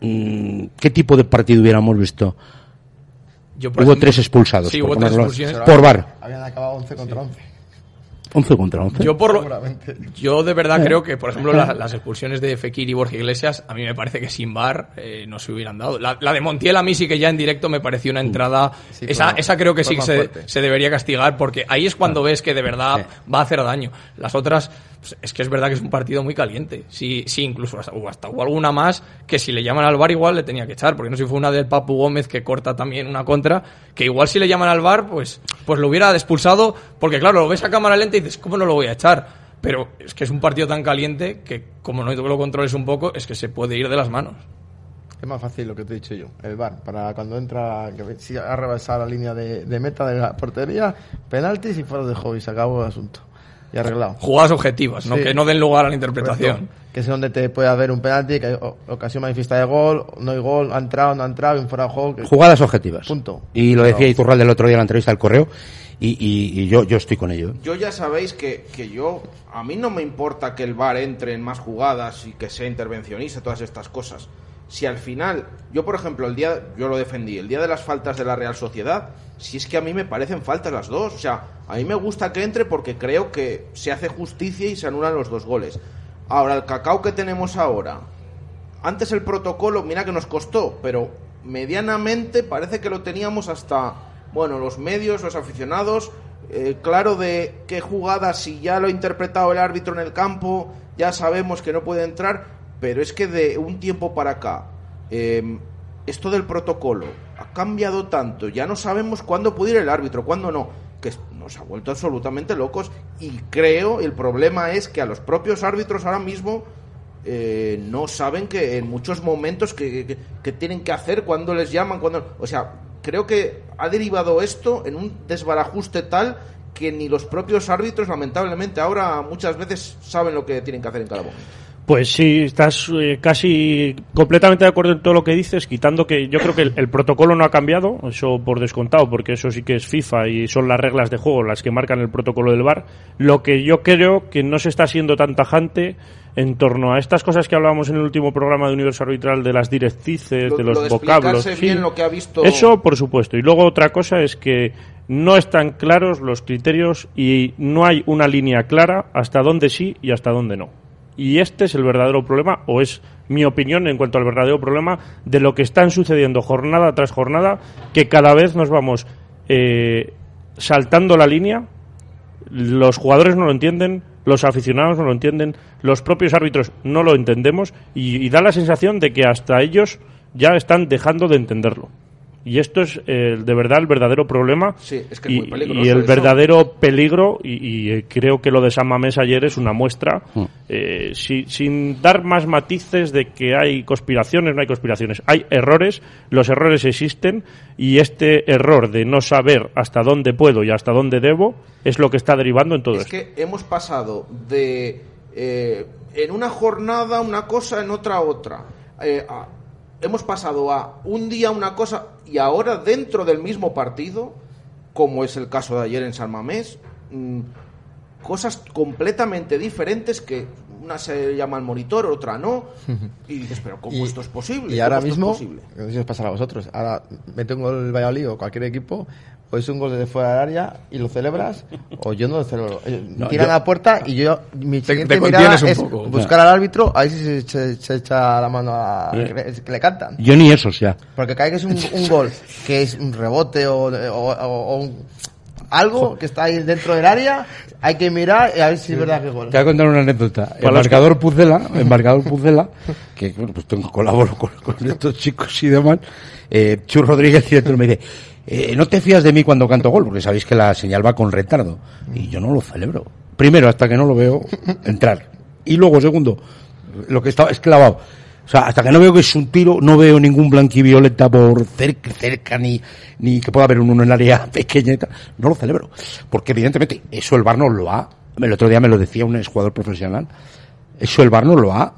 mm, qué tipo de partido hubiéramos visto? yo, por Hubo ejemplo- tres expulsados, Sí, por hubo tres por VAR. Habían acabado 11 contra 11. 11 contra 11. Yo por lo, yo de Eh. verdad creo que, por ejemplo, la- las expulsiones de Fekir y Borja Iglesias, a mí me parece que sin VAR eh, no se hubieran dado. La, la de Montiel a mí sí que ya en directo me pareció una entrada. Sí, esa, fue- esa creo que sí que se, se debería castigar porque ahí es cuando ves que de verdad Sí. va a hacer daño. Las otras, pues, es que es verdad que es un partido muy caliente. Sí, sí incluso hasta, o hasta hubo alguna más que si le llaman al VAR igual le tenía que echar, porque no sé si fue una del Papu Gómez que corta también una contra, que igual si le llaman al VAR, pues, pues lo hubiera expulsado, porque claro, lo ves a cámara lenta y dices, ¿cómo no lo voy a echar? Pero es que es un partido tan caliente que como no lo controles un poco, es que se puede ir de las manos. Es más fácil lo que te he dicho yo, el VAR, para cuando entra, que si ha rebasado la línea de, de meta de la portería, penaltis y fuera de juego y se acabó el asunto. Y arreglado. Jugadas objetivas, ¿no? Sí. que no den lugar a la interpretación. Correcto. Que es donde te puede haber un penalti, que hay ocasión manifiesta de gol, no hay gol, ha entrado, no ha entrado, y un fuera de juego. que- Jugadas objetivas. Punto. Y lo decía No. Iturralde el otro día en la entrevista al correo, y, y- y yo, yo estoy con ello. ¿eh? Yo ya sabéis que, que yo, a mí no me importa que el VAR entre en más jugadas y que sea intervencionista, todas estas cosas. Si al final, yo por ejemplo, el día, yo lo defendí, el día de las faltas de la Real Sociedad, si es que a mí me parecen faltas las dos, o sea, a mí me gusta que entre porque creo que se hace justicia y se anulan los dos goles. Ahora, el cacao que tenemos ahora, antes el protocolo, mira que nos costó, pero medianamente parece que lo teníamos hasta, bueno, los medios, los aficionados, eh, claro de qué jugada, si ya lo ha interpretado el árbitro en el campo, ya sabemos que no puede entrar, pero es que de un tiempo para acá, eh, esto del protocolo ha cambiado tanto, ya no sabemos cuándo puede ir el árbitro, cuándo no, que nos ha vuelto absolutamente locos y creo el problema es que a los propios árbitros ahora mismo eh, no saben que en muchos momentos que, que- que tienen que hacer, cuando les llaman, cuando... O sea, creo que ha derivado esto en un desbarajuste tal que ni los propios árbitros, lamentablemente, ahora muchas veces saben lo que tienen que hacer en cada momento. Pues sí, estás eh, casi completamente de acuerdo en todo lo que dices, quitando que yo creo que el, el protocolo no ha cambiado, eso por descontado, porque eso sí que es FIFA y son las reglas de juego las que marcan el protocolo del VAR. Lo que yo creo que no se está siendo tan tajante en torno a estas cosas que hablábamos en el último programa de Universo Arbitral de las directrices, Lo- de los lo de vocablos. bien lo que ha visto- Eso, por supuesto. Y luego otra cosa es que no están claros los criterios y no hay una línea clara hasta dónde sí y hasta dónde no. Y este es el verdadero problema, o es mi opinión en cuanto al verdadero problema de lo que están sucediendo jornada tras jornada, que cada vez nos vamos eh, saltando la línea, los jugadores no lo entienden, los aficionados no lo entienden, los propios árbitros no lo entendemos y, y da la sensación de que hasta ellos ya están dejando de entenderlo. Y esto es eh, de verdad el verdadero problema Sí, es que es y, muy peligroso y el eso. verdadero peligro y, y, eh, creo que lo de San Mamés ayer es una muestra Mm. eh, si- sin dar más matices de que hay conspiraciones no hay conspiraciones hay errores los errores existen y este error de no saber hasta dónde puedo y hasta dónde debo es lo que está derivando en todo es esto que hemos pasado de eh, en una jornada una cosa, en otra otra. Eh, a- hemos pasado a un día una cosa y ahora dentro del mismo partido, como es el caso de ayer en San Mamés, mm, cosas completamente diferentes que una se llama al monitor, otra no, y dices, pero ¿cómo esto es posible? Y ahora ¿Cómo esto es mismo, posible? no sé si os pasará a vosotros, ahora mete un gol el Valladolid o cualquier equipo, o es un gol desde fuera del área y lo celebras, o yo no lo celebro. Eh, No, Tiran yo- a la puerta y yo, mi Te- siguiente te mirada es poco. buscar al árbitro, a ver si se, se- se echa la mano a que, le, que le cantan. Yo ni esos ya. Porque vez que es un, un gol, que es un rebote o, o- o- o un- algo que está ahí dentro del área, hay que mirar y a ver si es verdad que es gol. Te voy a contar una anécdota. El marcador Pucela, el marcador Pucela, que bueno, pues tengo colaboro con, con estos chicos y demás. Eh, Chus Rodríguez, director, me dice, eh, no te fías de mí cuando canto gol, porque sabéis que la señal va con retardo. Y yo no lo celebro. Primero, hasta que no lo veo entrar. Y luego, segundo, lo que estaba esclavado. O sea, hasta que no veo que es un tiro, no veo ningún blanquivioleta por cerca, cerca ni, ni que pueda haber uno en el área pequeña y tal. No lo celebro. Porque evidentemente, eso el Bar nos lo ha, el otro día me lo decía un jugador profesional, eso el Bar nos lo ha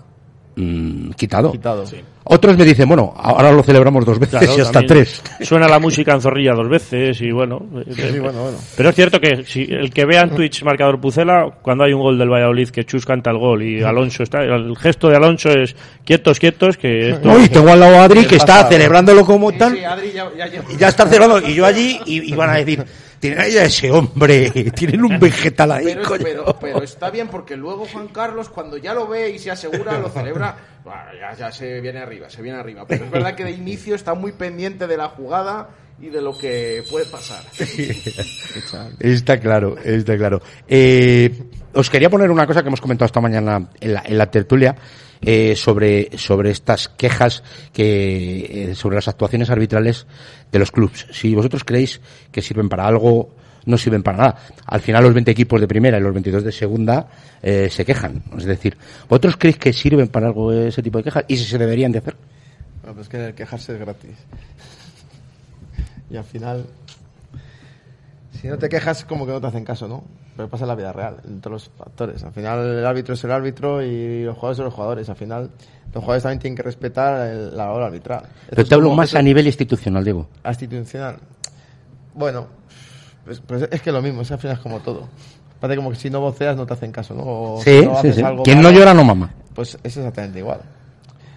mm, quitado. Quitado. Otros me dicen, bueno, ahora lo celebramos dos veces Claro, y hasta tres. Suena la música en Zorrilla dos veces y bueno. eh, Sí, bueno, bueno. Pero es cierto que si el que vea en Twitch marcador Pucela, cuando hay un gol del Valladolid que Chus canta el gol y Alonso está, el gesto de Alonso es quietos, quietos, que esto... No, y tengo al lado a Adri ¿Qué que está celebrándolo como tal. Sí, Adri ya, Y ya está celebrando. Y yo allí, y, y van a decir, tienen ahí a ese hombre, tienen un vegetal ahí, Pero, es- coño. pero, pero está bien porque luego Juan Carlos cuando ya lo ve y se asegura lo celebra bueno, ya, ya se viene arriba se viene arriba pero es verdad que de inicio está muy pendiente de la jugada y de lo que puede pasar Está claro, está claro. Eh, os quería poner una cosa que hemos comentado esta mañana en la, en la tertulia eh, sobre, sobre estas quejas que, eh, sobre las actuaciones arbitrales de los clubes. Si vosotros creéis que sirven para algo, no sirven para nada. Al final los 20 equipos de primera y los 22 de segunda eh, se quejan. Es decir, ¿vosotros creéis que sirven para algo ese tipo de quejas? ¿Y si se deberían de hacer? Bueno, pues que quejarse es gratis. Y al final, si no te quejas, como que no te hacen caso, ¿no? Pero pasa en la vida real, en todos los factores. Al final, el árbitro es el árbitro y los jugadores son los jugadores. Al final, los jugadores también tienen que respetar el- la hora arbitral. Esto Pero te hablo como- más esto- a nivel institucional, Diego. institucional. Bueno, pues, pues es que lo mismo, es al final es como todo. Parece como que si no voceas no te hacen caso, ¿no? O Sí, si no sí, sí. Quien no llora no mama. Pues es exactamente igual.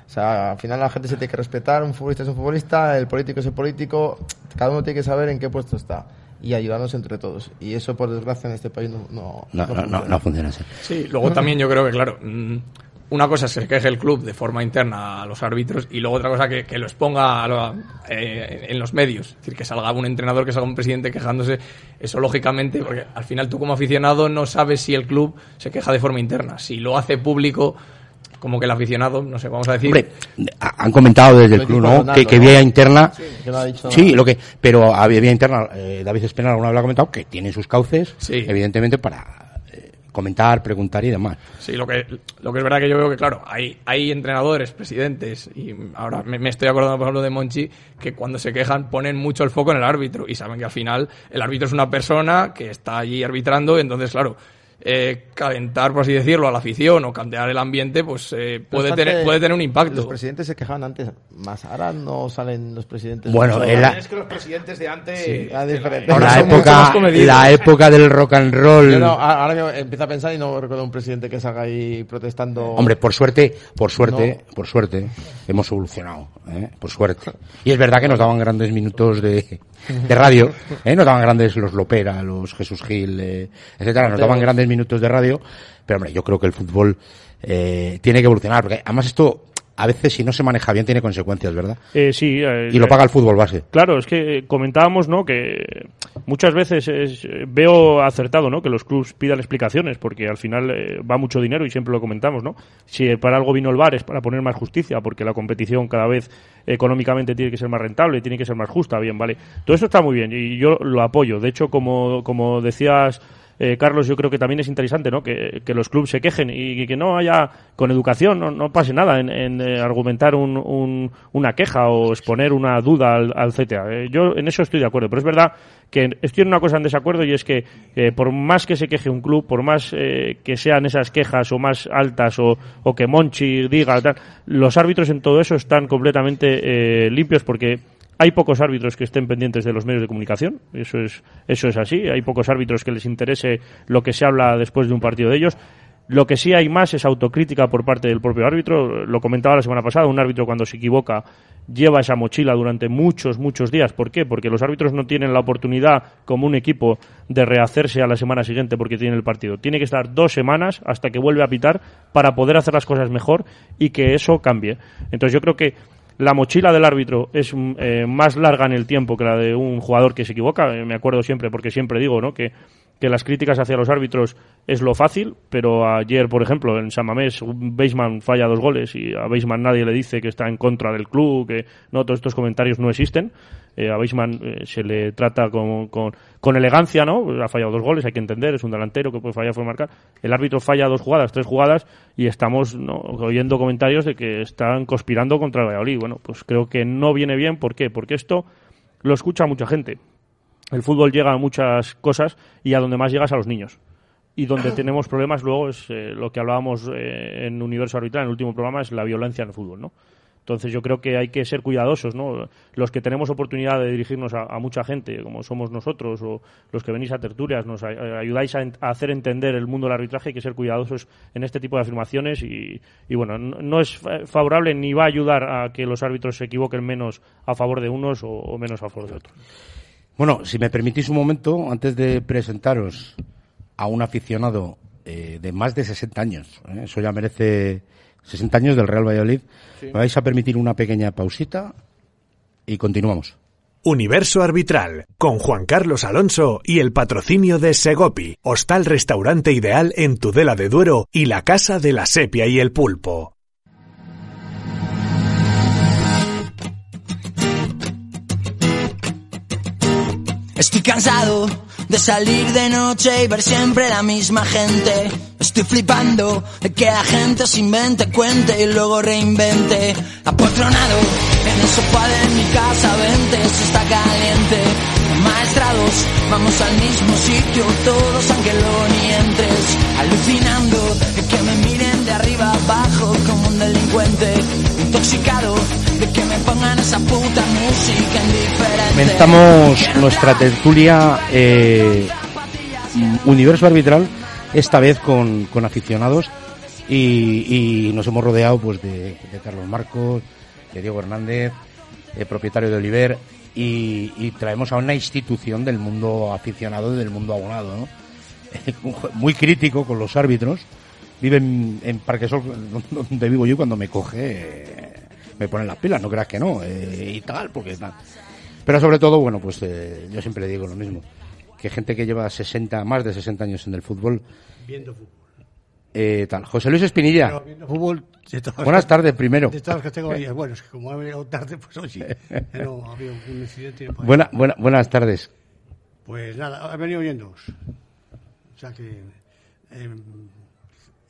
O sea, al final la gente se tiene que respetar, un futbolista es un futbolista, el político es el político, cada uno tiene que saber en qué puesto está y ayudarnos entre todos. Y eso, por desgracia, en este país no, no, No, no, no, funciona. no funciona así. Sí, luego también yo creo que, claro, mm, una cosa es que se queje el club de forma interna a los árbitros y luego otra cosa que, que lo exponga a lo- eh, en los medios. Es decir, que salga un entrenador, que salga un presidente quejándose. Eso, lógicamente, porque al final tú como aficionado no sabes si el club se queja de forma interna. Si lo hace público, como que el aficionado, no sé, vamos a decir... Hombre, ha- han comentado desde el club, ¿no? Ronaldo, que, que ¿no? vía interna. Sí, que no ha dicho Sí, nada. lo que, pero había vía interna. eh, David Espinal alguna vez lo ha comentado que tiene sus cauces, Sí. evidentemente para eh, comentar, preguntar y demás. Sí, lo que, lo que es verdad que yo veo que, claro, hay, hay entrenadores, presidentes, y ahora me, me estoy acordando, por ejemplo, de Monchi, que cuando se quejan ponen mucho el foco en el árbitro y saben que al final el árbitro es una persona que está allí arbitrando, y entonces, claro, eh, calentar, por así decirlo, a la afición o cantear el ambiente, pues eh, No puede, tener, puede tener un Los impacto. presidentes se quejaban antes más. Ahora no salen los presidentes. Bueno, la- es que los presidentes de antes Sí. La mucho época, la época del rock and roll. Yo no, ahora empiezo a pensar y no recuerdo un presidente que salga ahí protestando. Hombre, por suerte, por suerte, por suerte, hemos evolucionado, ¿eh? por suerte. Y es verdad que nos daban grandes minutos de, de radio, ¿eh? nos daban grandes los Lopera, los Jesús Gil, eh, etcétera, nos daban grandes minutos de radio, pero hombre, yo creo que el fútbol eh, tiene que evolucionar, porque además esto, a veces si no se maneja bien tiene consecuencias, ¿verdad? Eh, sí, eh, Y lo paga el fútbol base. Claro, es que comentábamos, ¿no? Que muchas veces es- eh, veo acertado, ¿no? Que los clubs pidan explicaciones, porque al final eh, va mucho dinero y siempre lo comentamos, ¿no? Si eh, para algo vino el VAR es para poner más justicia, porque la competición cada vez económicamente tiene que ser más rentable, tiene que ser más justa, bien, vale. Todo eso está muy bien y yo lo apoyo. De hecho, como, como decías eh, Carlos, yo creo que también es interesante ¿no? que, los clubes se quejen y que no haya, con educación, no, no pase nada en, eh, argumentar un- un- una queja o exponer una duda al, CTA. Eh, yo en eso estoy de acuerdo, pero es verdad que estoy en una cosa en desacuerdo y es que eh, por más que se queje un club, por más que sean esas quejas o más altas o, que Monchi diga, los árbitros en todo eso están completamente limpios porque hay pocos árbitros que estén pendientes de los medios de comunicación, eso es, eso es así. Hay pocos árbitros que les interese lo que se habla después de un partido de ellos. Lo que sí hay más es autocrítica por parte del propio árbitro. Lo comentaba la semana pasada, un árbitro cuando se equivoca lleva esa mochila durante muchos, muchos días. ¿Por qué? Porque los árbitros no tienen la oportunidad, como un equipo, de rehacerse a la semana siguiente porque tiene el partido. Tiene que estar dos semanas hasta que vuelve a pitar para poder hacer las cosas mejor y que eso cambie. Entonces yo creo que la mochila del árbitro es mm, eh, más larga en el tiempo que la de un jugador que se equivoca. Eh, me acuerdo siempre, porque siempre digo, ¿no? Que, que las críticas hacia los árbitros es lo fácil, pero ayer, por ejemplo, en San Mamés, Beisman falla dos goles y a Beisman nadie le dice que está en contra del club, que no, todos estos comentarios no existen. Eh, a Beisman eh, se le trata con, con, con elegancia, ¿no? Ha fallado dos goles, hay que entender, es un delantero que puede fallar, puede marcar. El árbitro falla dos jugadas, tres jugadas y estamos ¿no? oyendo comentarios de que están conspirando contra el Valladolid. Bueno, pues creo que no viene bien. ¿Por qué? Porque esto lo escucha mucha gente. El fútbol llega a muchas cosas y a donde más llegas a los niños. Y donde tenemos problemas luego es eh, lo que hablábamos eh, en Universo Arbitral, en el último programa, es la violencia en el fútbol, ¿no? Entonces yo creo que hay que ser cuidadosos, ¿no? Los que tenemos oportunidad de dirigirnos a, mucha gente, como somos nosotros, o los que venís a tertulias, nos a- ayudáis a, hacer entender el mundo del arbitraje, hay que ser cuidadosos en este tipo de afirmaciones y, bueno, no, no es fa- favorable ni va a ayudar a que los árbitros se equivoquen menos a favor de unos o, o menos a favor de otros. Bueno, si me permitís un momento, antes de presentaros a un aficionado eh, de más de 60 años, ¿eh? eso ya merece 60 años del Real Valladolid, Sí. me vais a permitir una pequeña pausita y continuamos. Universo Arbitral, con Juan Carlos Alonso y el patrocinio de Segopi, hostal restaurante ideal en Tudela de Duero y la Casa de la Sepia y el Pulpo. Estoy cansado de salir de noche y ver siempre la misma gente. Estoy flipando de que la gente se invente, cuente y luego reinvente. Apoltronado en el sofá de mi casa, vente, se está caliente. Maestrados, vamos al mismo sitio, todos aunque luego ni entres. Alucinando de que me miren de arriba abajo como un delincuente. Intoxicado Comenzamos nuestra tertulia eh, Universo Arbitral, esta vez con, con aficionados y, nos hemos rodeado pues de, Carlos Marcos, de Diego Hernández, eh, propietario de Oliver y, traemos a una institución del mundo aficionado y del mundo abonado, ¿no? muy crítico con los árbitros. Vive en, en Parquesol, donde vivo yo, cuando me coge, me ponen las pilas, no creas que no, eh, y tal, porque tal. Pero sobre todo, bueno, pues eh, yo siempre digo lo mismo, que gente que lleva 60, más de 60 años en el fútbol, Viendo fútbol. eh, tal. José Luis Espinilla, Pero viendo fútbol de todas buenas tardes primero. De todas las categorías. Bueno, es que como ha llegado tarde, pues hoy sí. No, ha habido un incidente. no Buena, buena, buenas tardes. Pues nada, ha venido oyéndoos. O sea que. eh,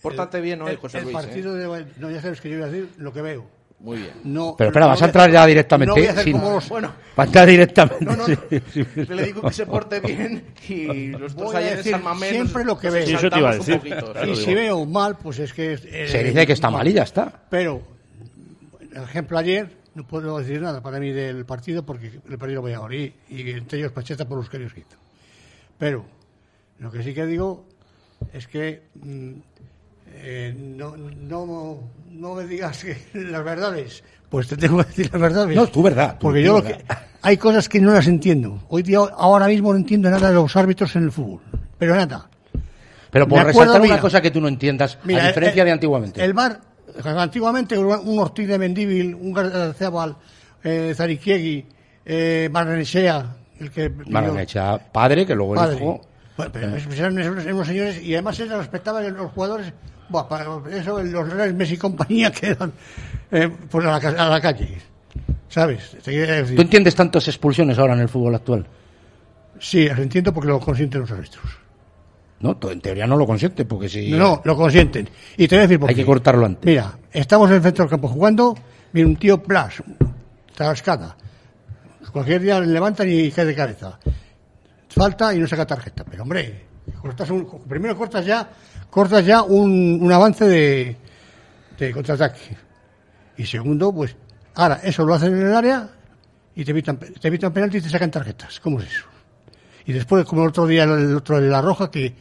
Pórtate bien hoy, el- José el Luis, partido de. No, ya sabes que yo voy a decir lo que veo. Muy bien. No, Pero espera, no vas a entrar ya directamente. No voy a hacer sin- como los. Bueno, Va a entrar directamente. No, no, sí, no. sí, sí. le digo que se porte bien y los dos Voy a decir siempre lo que veo. Sí, eso te iba a decir. poquito, Claro, y si veo mal, pues es que. eh, Se dice que está mal y ya está. Pero, por ejemplo, ayer no puedo decir nada para mí del partido porque el partido lo voy a morir y entre ellos Pacheta por los que. Pero, lo que sí que digo es que mm, eh, no, no, no me digas que las verdades. Pues te tengo que decir las verdades. No, tu verdad, Porque yo lo que, hay cosas que no las entiendo. Hoy día, ahora mismo no entiendo nada de los árbitros en el fútbol. Pero nada. Pero por resaltar una mira. cosa que tú no entiendas, Mira, a diferencia el- de antiguamente. El bar, antiguamente, un Ortiz de Mendíbil, un Garcebal, eh, Zariquiegui, eh, Barrenechea, el que. Barrenechea, padre, que luego el Padre. hijo- Bueno, pero eran unos señores y además se les respetaban los jugadores. Buah, para eso, los Messi y compañía quedan eh, pues a, la, a la calle. ¿Sabes? Decir. ¿Tú entiendes tantas expulsiones ahora en el fútbol actual? Sí, lo entiendo porque lo consienten los árbitros. No, en teoría no lo consiente, porque si... No, lo consienten. Y te voy a decir por Hay qué. que cortarlo antes. Mira, estamos en el centro del campo jugando, viene un tío plas, trascada. Cualquier día le levantan y cae de cabeza. Falta y no saca tarjeta. Pero hombre, cortas un- primero cortas ya, cortas ya un, un avance de, de contraataque. Y segundo, pues, ahora eso lo hacen en el área y te evitan, te evitan penalti y te sacan tarjetas. ¿Cómo es eso? Y después, como el otro día, el otro de la roja, que,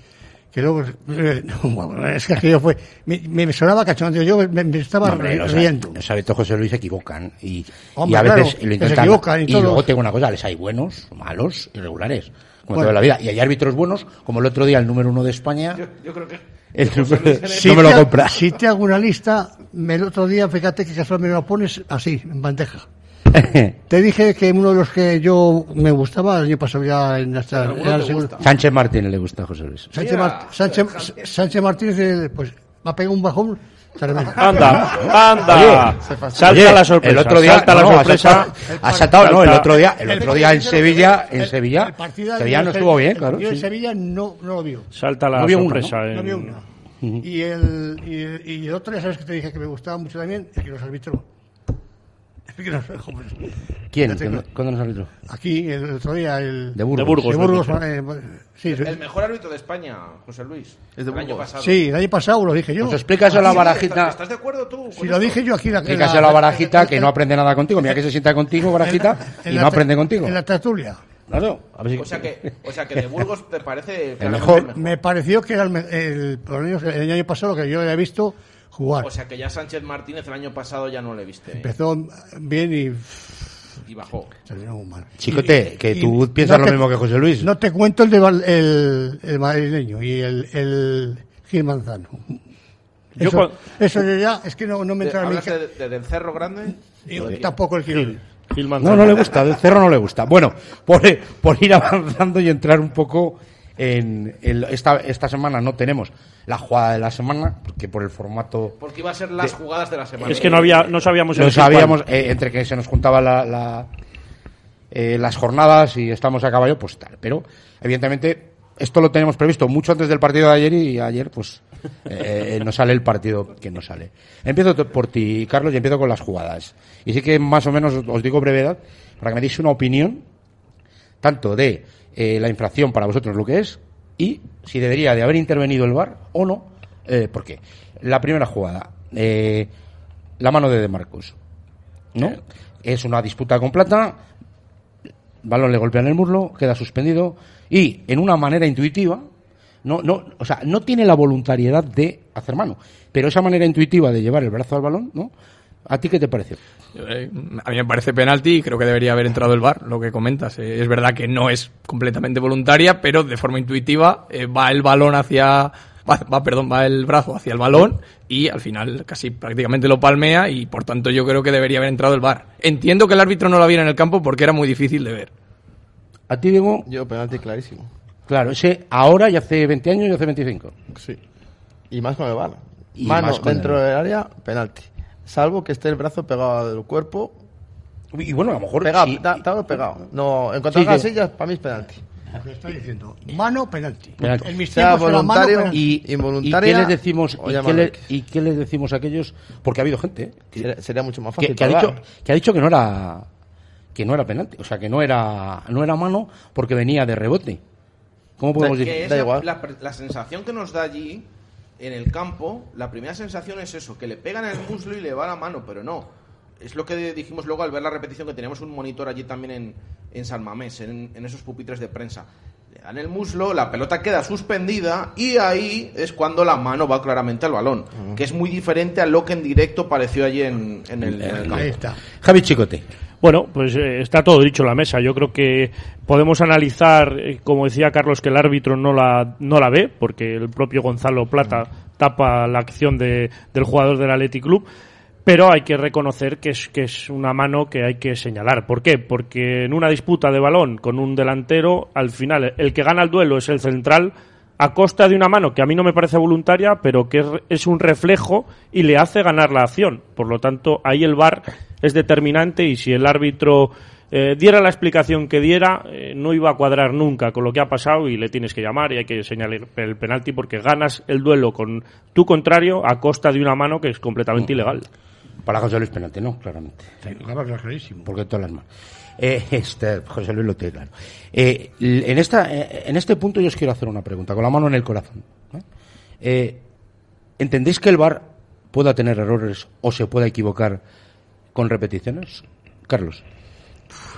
que luego eh, no, bueno, es que aquello fue me, me sonaba cachondeo yo me, me estaba No, hombre, ri- los, riendo los José Luis se equivocan y, y a veces claro, lo se intentan. equivocan y luego tengo una cosa, les hay buenos, malos, irregulares, como Bueno. toda la vida. Y hay árbitros buenos, como el otro día el número uno de España. Yo creo que. Si no me lo te, si hago una lista el otro día fíjate que casualmente me lo pones así en bandeja te dije que uno de los que yo me gustaba el año pasado ya en gusta. Sánchez Martín le gusta a José Luis. Sánchez, Mart- Sánchez, Sánchez Martínez eh, pues me ha pegado un bajón tremendo Anda, anda. Salta Oye, la sorpresa. El otro día, salta la no, ha sorpresa. saltado- ha saltado, no, el otro día, el El otro día en Sevilla, en el- Sevilla, el partido Sevilla no estuvo bien, el claro. de sí. Sevilla no, no lo vio Salta la No vio una, sorpresa. ¿no? en- no vio una y el y, y el otro ya sabes que te dije que me gustaba mucho también es que los árbitros es que los- joder. ¿Quién? ¿Cuándo- ¿Cuándo nos arbitró? aquí el otro día el De Burgos. De Burgos. de me has Burgos dicho. eh, sí. El mejor árbitro de España, José Luis. Es de el año pasado. Sí, el año pasado lo dije yo Pues explícaselo a la Sí, barajita. ¿Estás, de acuerdo tú? si lo dije yo aquí en la, en Explícaselo a la barajita que no aprende nada contigo. Mira que se sienta contigo, barajita, y no aprende contigo. en la tertulia Claro. A ver si- O sea que, o sea que de Burgos te parece El mejor. me pareció que era el, me- el, el año pasado lo que yo había visto jugar O sea que ya Sánchez Martínez el año pasado ya no le viste. empezó bien y Y bajó. terminó muy mal Chicote, Y- que y- tú y piensas no lo te- mismo que José Luis. No te cuento el de Val- el, el madrileño y el, el Gil Manzano. Yo Eso, yo ya, es que no, no me De- entra en mi ¿Hablas ca- de, de- del Cerro Grande? y tampoco el Gil. Gil No, Manzano. no le gusta, del cerro no le gusta. Bueno, por, por ir avanzando y entrar un poco en, esta, esta semana no tenemos la jugada de la semana, porque por el formato Porque iba a ser las jugadas de la semana. Es que no había, no sabíamos elegir sabíamos eh, entre que se nos juntaba la, la- eh, las jornadas y estamos a caballo, pues tal. Pero evidentemente esto lo tenemos previsto mucho antes del partido de ayer y ayer pues eh, eh, no sale el partido que no sale. Empiezo por ti, Carlos, y empiezo con las jugadas. Y sí que más o menos os- os digo brevedad para que me deis una opinión tanto de eh, la infracción para vosotros lo que es y si debería de haber intervenido el VAR o no, eh, ¿por qué? La primera jugada, eh, la mano de De Marcos, ¿no? Es una disputa con Plata, balón le golpea en el muslo, queda suspendido y en una manera intuitiva, no, no, o sea, no tiene la voluntariedad de hacer mano, pero esa manera intuitiva de llevar el brazo al balón, ¿no? ¿A ti qué te pareció? Eh, A mí me parece penalti y creo que debería haber entrado el VAR, lo que comentas. Eh, Es verdad que no es completamente voluntaria, pero de forma intuitiva eh, va el balón hacia... Va, va, perdón, va el brazo hacia el balón y al final casi prácticamente lo palmea y por tanto yo creo que debería haber entrado el VAR. Entiendo que el árbitro no lo viera en el campo porque era muy difícil de ver. ¿A ti, Diego? Yo, penalti clarísimo. Claro, ese ahora y hace 20 años y hace 25. Sí. Y más con el bar. Y Mano más con dentro el- del área, penalti. Salvo que esté el brazo pegado del cuerpo. Y bueno, a lo mejor Pegado, sí. ta- estaba pegado. No, en cuanto Sí, a las casillas, para mí es penalti. Lo que diciendo. Mano, penalti. Penalti. En mis Sea mano, voluntario penalti. y, ¿y involuntaria qué les decimos y qué, le- y qué les decimos a aquellos porque ha habido gente ¿eh? que, Sería, sería mucho más fácil. que, que ha dicho que ha dicho que no era que no era penalti o sea que no era no era mano porque venía de rebote cómo podemos Da- decir Da igual. la pre- la sensación que nos da allí, en el campo, la primera sensación es eso, que le pegan el muslo y le va la mano, pero no. Es lo que dijimos luego al ver la repetición, que teníamos un monitor allí también en, en San Mamés, en, en esos pupitres de prensa. Le dan el muslo, la pelota queda suspendida y ahí es cuando la mano va claramente al balón, que es muy diferente a lo que en directo pareció allí en, en el, en el campo. Ahí está. Javi Chicote Bueno, pues eh, está todo dicho en la mesa. Yo creo que podemos analizar, eh, como decía Carlos, que el árbitro no la, no la ve, porque el propio Gonzalo Plata tapa la acción de, del jugador del Athletic Club. Pero hay que reconocer que es, que es una mano que hay que señalar. ¿Por qué? Porque en una disputa de balón con un delantero, al final el que gana el duelo es el central a costa de una mano que a mí no me parece voluntaria, pero que es, es un reflejo y le hace ganar la acción. Por lo tanto, ahí el VAR es determinante y si el árbitro eh, diera la explicación que diera, eh, no iba a cuadrar nunca con lo que ha pasado y le tienes que llamar y hay que señalar el penalti porque ganas el duelo con tu contrario a costa de una mano que es completamente ilegal. para José Luis penalti no claramente Claro, claro, clarísimo. porque todas las manos eh, este, José Luis lo claro Eh, en esta eh, en este punto yo os quiero hacer una pregunta con la mano en el corazón. Eh, ¿entendéis que el VAR pueda tener errores o se pueda equivocar con repeticiones? Carlos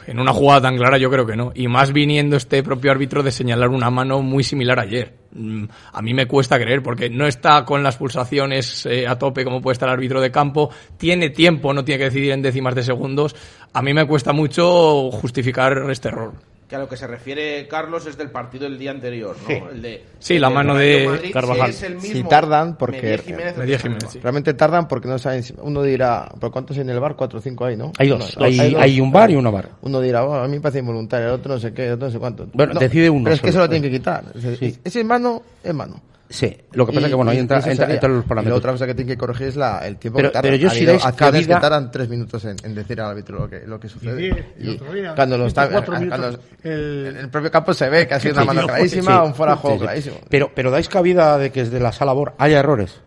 En una jugada tan clara yo creo que no. Y más viniendo este propio árbitro de señalar una mano muy similar ayer. Mm, A mí me cuesta creer porque no está con las pulsaciones eh, a tope como puede estar el árbitro de campo. Tiene tiempo, no tiene que decidir en décimas de segundos. A mí me cuesta mucho justificar este error. Que a lo que se refiere Carlos es del partido del día anterior, ¿no? Sí. El de, Sí, el la mano de Madrid, si Carvajal. es el Si mismo, tardan, porque Jiménez Jiménez, se sí. realmente tardan porque no saben. Uno dirá, ¿por cuántos hay en el bar? Cuatro o cinco hay, ¿no? Hay dos. No, Hay, dos. hay un bar y una bar. Uno dirá, "Oh, a mí me parece involuntario, el otro no sé qué, el otro no sé cuánto. Bueno, No, decide uno Pero es que solo. eso lo tienen que quitar. Es decir, Sí. Ese es mano, es mano. Sí, lo que pasa Y- es que, bueno, ahí y entra, entra, los Y la parámetros. otra cosa que tienen que corregir es la, el tiempo Pero- que tardan. pero yo Ha si habido dais cabida- que tardan tres minutos en, en decir al árbitro lo que, lo que sucede. diez, y otro día, cuando lo está, 24 cuando minutos, el- en el propio campo se ve que ha sido una mano sí, clarísima, Sí. un fuera de juego Sí, sí. clarísimo. Pero, pero dais cabida de que desde la sala BOR haya errores.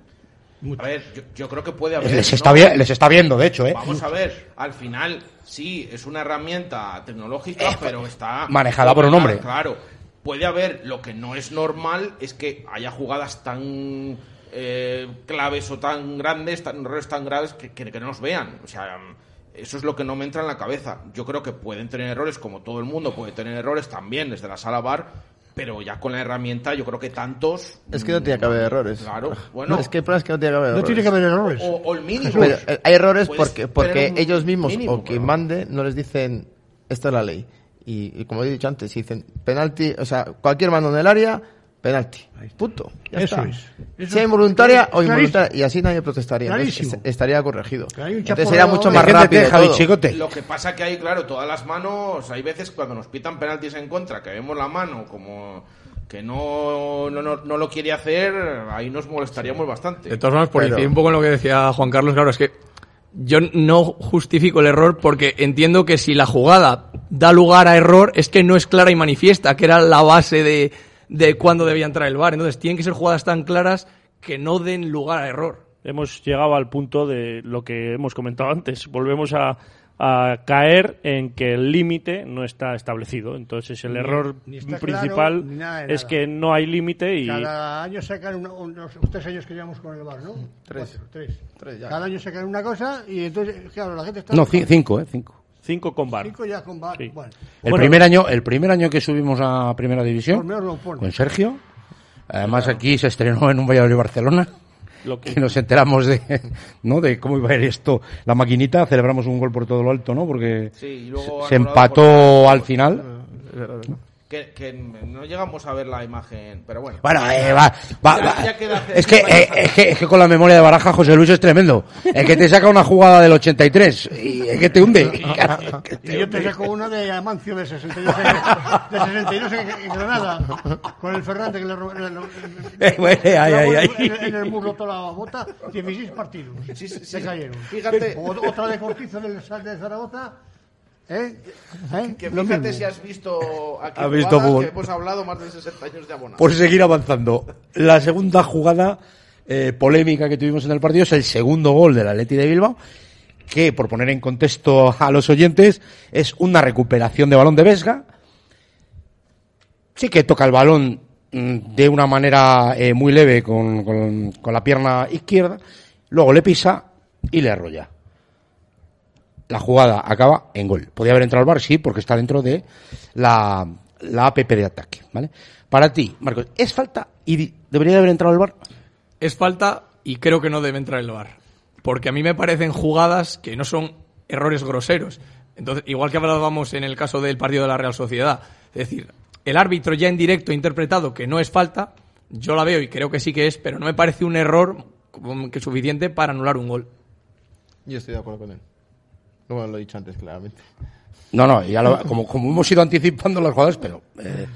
A ver, yo, yo creo que puede haber. Les ¿no? está, vi- les está viendo, de hecho, ¿eh? Vamos a ver, al final, sí, es una herramienta tecnológica, pero está... manejada por un hombre. Claro, puede haber, lo que no es normal es que haya jugadas tan eh, claves o tan grandes, tan errores tan graves que, que, que no nos vean. O sea, eso es lo que no me entra en la cabeza. Yo creo que pueden tener errores, como todo el mundo puede tener errores también desde la sala bar, pero ya con la herramienta yo creo que tantos... Es que no tiene que haber errores. Claro, bueno... No, es que el problema es que no tiene que haber No errores. tiene que haber errores. O, o el mínimo. Pero, eh, hay errores porque, porque ellos mismos mínimo, o quien mande no les dicen esta es la ley. Y, y como he dicho antes, si dicen penalti, o sea, cualquier mano en el área, penalti. Punto. Ya Eso está. es. Eso sea es involuntaria o involuntaria. Y así nadie protestaría. Entonces, Clarísimo. est- estaría corregido. Entonces sería mucho más rápido. Javi todo. Chicote. Lo que pasa que hay, claro, todas las manos, hay veces cuando nos pitan penaltis en contra, que vemos la mano como que no, no, no, no lo quiere hacer, ahí nos molestaríamos bastante. De todas formas, por Pero- incidir un poco en lo que decía Juan Carlos, claro, es que yo no justifico el error porque entiendo que si la jugada da lugar a error es que no es clara y manifiesta, que era la base de, de cuándo debía entrar el VAR. Entonces tienen que ser jugadas tan claras que no den lugar a error. Hemos llegado al punto de lo que hemos comentado antes. Volvemos a, a caer en que el límite no está establecido. Entonces el Ni- error ni principal claro, nada es que no hay límite y Cada año sacan una- unos tres años que llevamos con el bar, ¿no? Tres. Cuatro, tres. Tres ya. Cada año sacan una cosa y entonces, claro, la gente está. No, ci- cinco, ¿eh? Cinco. Cinco con bar. Cinco ya con bar. Sí. Bueno, El Bueno. primer año, el primer año que subimos a Primera División con Sergio, además aquí se estrenó en un Valladolid Barcelona, Lo que- que nos enteramos de, ¿no? de cómo iba a ir esto, la maquinita, celebramos un gol por todo lo alto, ¿no? Porque Sí, y luego se empató por- al final. Que, que no llegamos a ver la imagen, pero bueno. Bueno, eh, va, va, Ya- va. ya queda hacer es, que, eh, es, que, es que con la memoria de Baraja José Luis es tremendo. Es que te saca una jugada del 83 y es que te hunde. Y yo te saco una de Amancio de 62, en- de 62 en, Granada, con el Ferrante que le robó. Eh. En, en el muslo toda la bota, 16 partidos. Sí, sí, se sí. cayeron. Fíjate- O- otra de Cortizo del Sal de Zaragoza. ¿Eh? ¿Eh? Que fíjate si has visto aquí Ha visto jugadas que hemos hablado más de 60 años de abonado. Por seguir avanzando. La segunda jugada eh, polémica que tuvimos en el partido es el segundo gol del Atleti de Bilbao, que, por poner en contexto a los oyentes, es una recuperación de balón de Vesga. Sí que toca el balón mm, de una manera eh, muy leve con, con- con la pierna izquierda, luego le pisa y le arrolla. La jugada acaba en gol. ¿Podría haber entrado al bar? Sí, porque está dentro de la, la APP de ataque. ¿vale? Para ti, Marcos, ¿es falta y debería de haber entrado al bar? Es falta y creo que no debe entrar el VAR. Porque a mí me parecen jugadas que no son errores groseros. Entonces, igual que hablábamos en el caso del partido de la Real Sociedad. Es decir, el árbitro ya en directo ha interpretado que no es falta. Yo la veo y creo que sí que es, pero no me parece un error que suficiente para anular un gol. Yo estoy de acuerdo con él. Como lo he dicho antes, claramente. No, no, ya lo- como, como hemos ido anticipando las jugadas, pero... eh,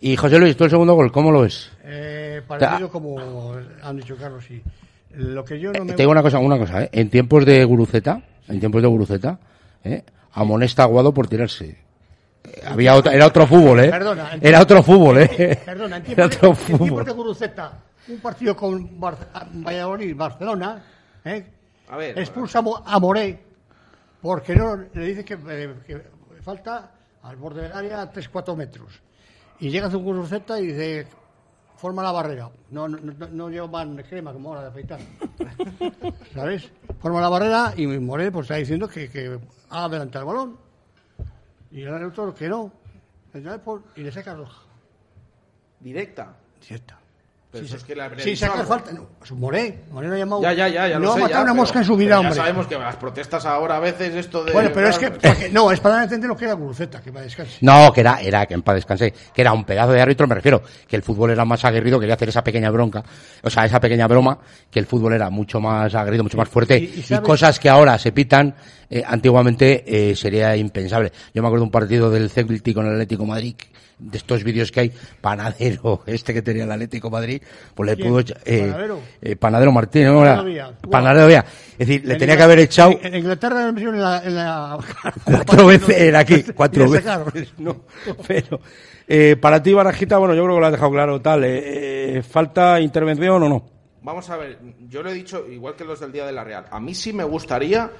y José Luis, tú el segundo gol, ¿cómo lo ves? Eh, parecido como han dicho Carlos, sí. Lo que yo no me. Te digo una cosa, una cosa, ¿eh? En tiempos de Guruceta, en tiempos de Guruceta, ¿eh? amonesta a Guado por tirarse. Eh, Había otra- era otro fútbol, ¿eh? Perdona, en era otro fútbol, ¿eh? Perdona, en Era tiempos, otro de, en tiempos fútbol. de Guruceta, un partido con Bar- Valladolid, Barcelona, ¿eh? A ver, expulsa a Mo- a Moré porque no le dice que, eh, que falta al borde del área 3-4 metros. Y llega a un Guruceta y dice, forma la barrera. No, no, no, no llevan crema como ahora de afeitar. ¿Sabes? Forma la barrera y Moré pues está diciendo que, que ha adelantado el balón. Y el otro que no. Por- Y le saca roja. Directa. Directa. Pero Sí, eso es que le habría Sí, dicho saca algo. falta. No, Moré. Moré lo ha llamado. Ya, ya, ya, ya no lo ha sé, matado ya, una pero- mosca en su vida, ya hombre. sabemos que las protestas ahora a veces esto de... Bueno, pero es que, para no, es para dar a entender lo que era Guruceta, que va a descansar. No, que era, era, que en paz descanse, que era un pedazo de árbitro, me refiero, que el fútbol era más aguerrido, quería hacer esa pequeña bronca, o sea, esa pequeña broma, que el fútbol era mucho más aguerrido, mucho más fuerte, Y- y, y cosas que ahora se pitan, eh, antiguamente eh, sería impensable. Yo me acuerdo de un partido del Celtic con el Atlético de Madrid, de estos vídeos que hay, Panadero, este que tenía el Atlético de Madrid, pues le ¿Quién? pudo echar- eh, ¿Panadero? eh, Panadero Martínez, ¿no? Panadero Era- Vía. Panadero Vía. Es decir, le En tenía que haber echado En, en Inglaterra en la. En la cuatro veces era aquí, Y cuatro veces. No, pero eh, para ti, Barajita, bueno, yo creo que lo has dejado claro, tal. eh, eh, ¿Falta intervención o no? Vamos a ver, yo lo he dicho igual que los del Día de la Real. A mí sí me gustaría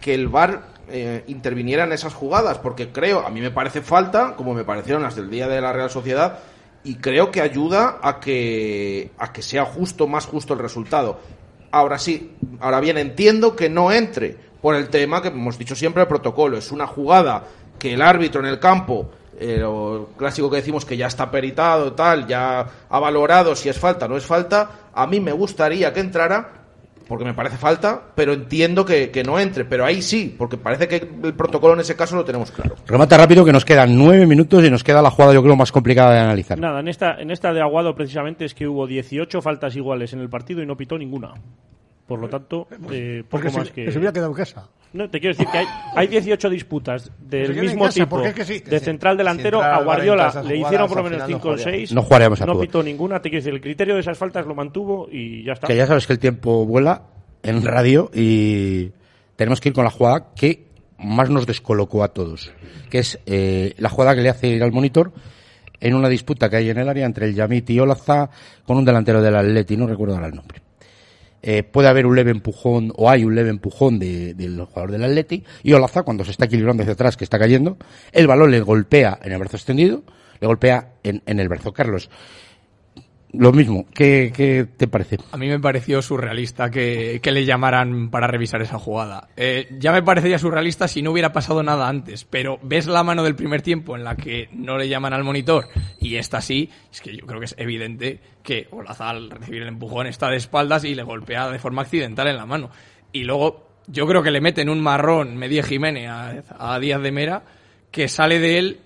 que el VAR eh, interviniera en esas jugadas, porque creo, a mí me parece falta, como me parecieron las del Día de la Real Sociedad, y creo que ayuda a que, a que sea justo, más justo el resultado. Ahora sí, ahora bien, entiendo que no entre por el tema que hemos dicho siempre, el protocolo. Es una jugada que el árbitro en el campo, eh, lo clásico que decimos que ya está peritado, tal, ya ha valorado si es falta o no es falta. A mí me gustaría que entrara, porque me parece falta, pero entiendo que, que no entre. Pero ahí sí, porque parece que el protocolo en ese caso lo tenemos claro. Remata rápido que nos quedan nueve minutos y nos queda la jugada, yo creo, más complicada de analizar. Nada, en esta, en esta de Aguado precisamente es que hubo 18 faltas iguales en el partido y no pitó ninguna. Por lo tanto, eh, poco Porque se, más que... que se hubiera quedado en casa. No, te quiero decir que hay, hay 18 disputas del en mismo casa, tipo porque es que sí. de central delantero a Guardiola le jugadas, hicieron por lo menos final no 5 o jugaríamos. 6 No jugaríamos a no ninguna te quiero decir el criterio de esas faltas lo mantuvo y ya está Que ya sabes que el tiempo vuela en radio y tenemos que ir con la jugada que más nos descolocó a todos, que es eh, la jugada que le hace ir al monitor en una disputa que hay en el área entre el Yamit y Olaza con un delantero del Atleti, no recuerdo ahora el nombre. Eh, puede haber un leve empujón o hay un leve empujón de- del jugador del Atleti y Olaza cuando se está equilibrando hacia atrás que está cayendo el balón le golpea en el brazo extendido le golpea en, en el brazo Carlos lo mismo ¿qué, te parece? A mí me pareció surrealista que, le llamaran para revisar esa jugada. Eh, ya me parecería surrealista si no hubiera pasado nada antes, pero ves la mano del primer tiempo en la que no le llaman al monitor y esta sí, es que yo creo que es evidente que Olaza al recibir el empujón está de espaldas y le golpea de forma accidental en la mano. Y luego yo creo que le meten un marrón Medie Jiménez a Díaz de Mera que sale de él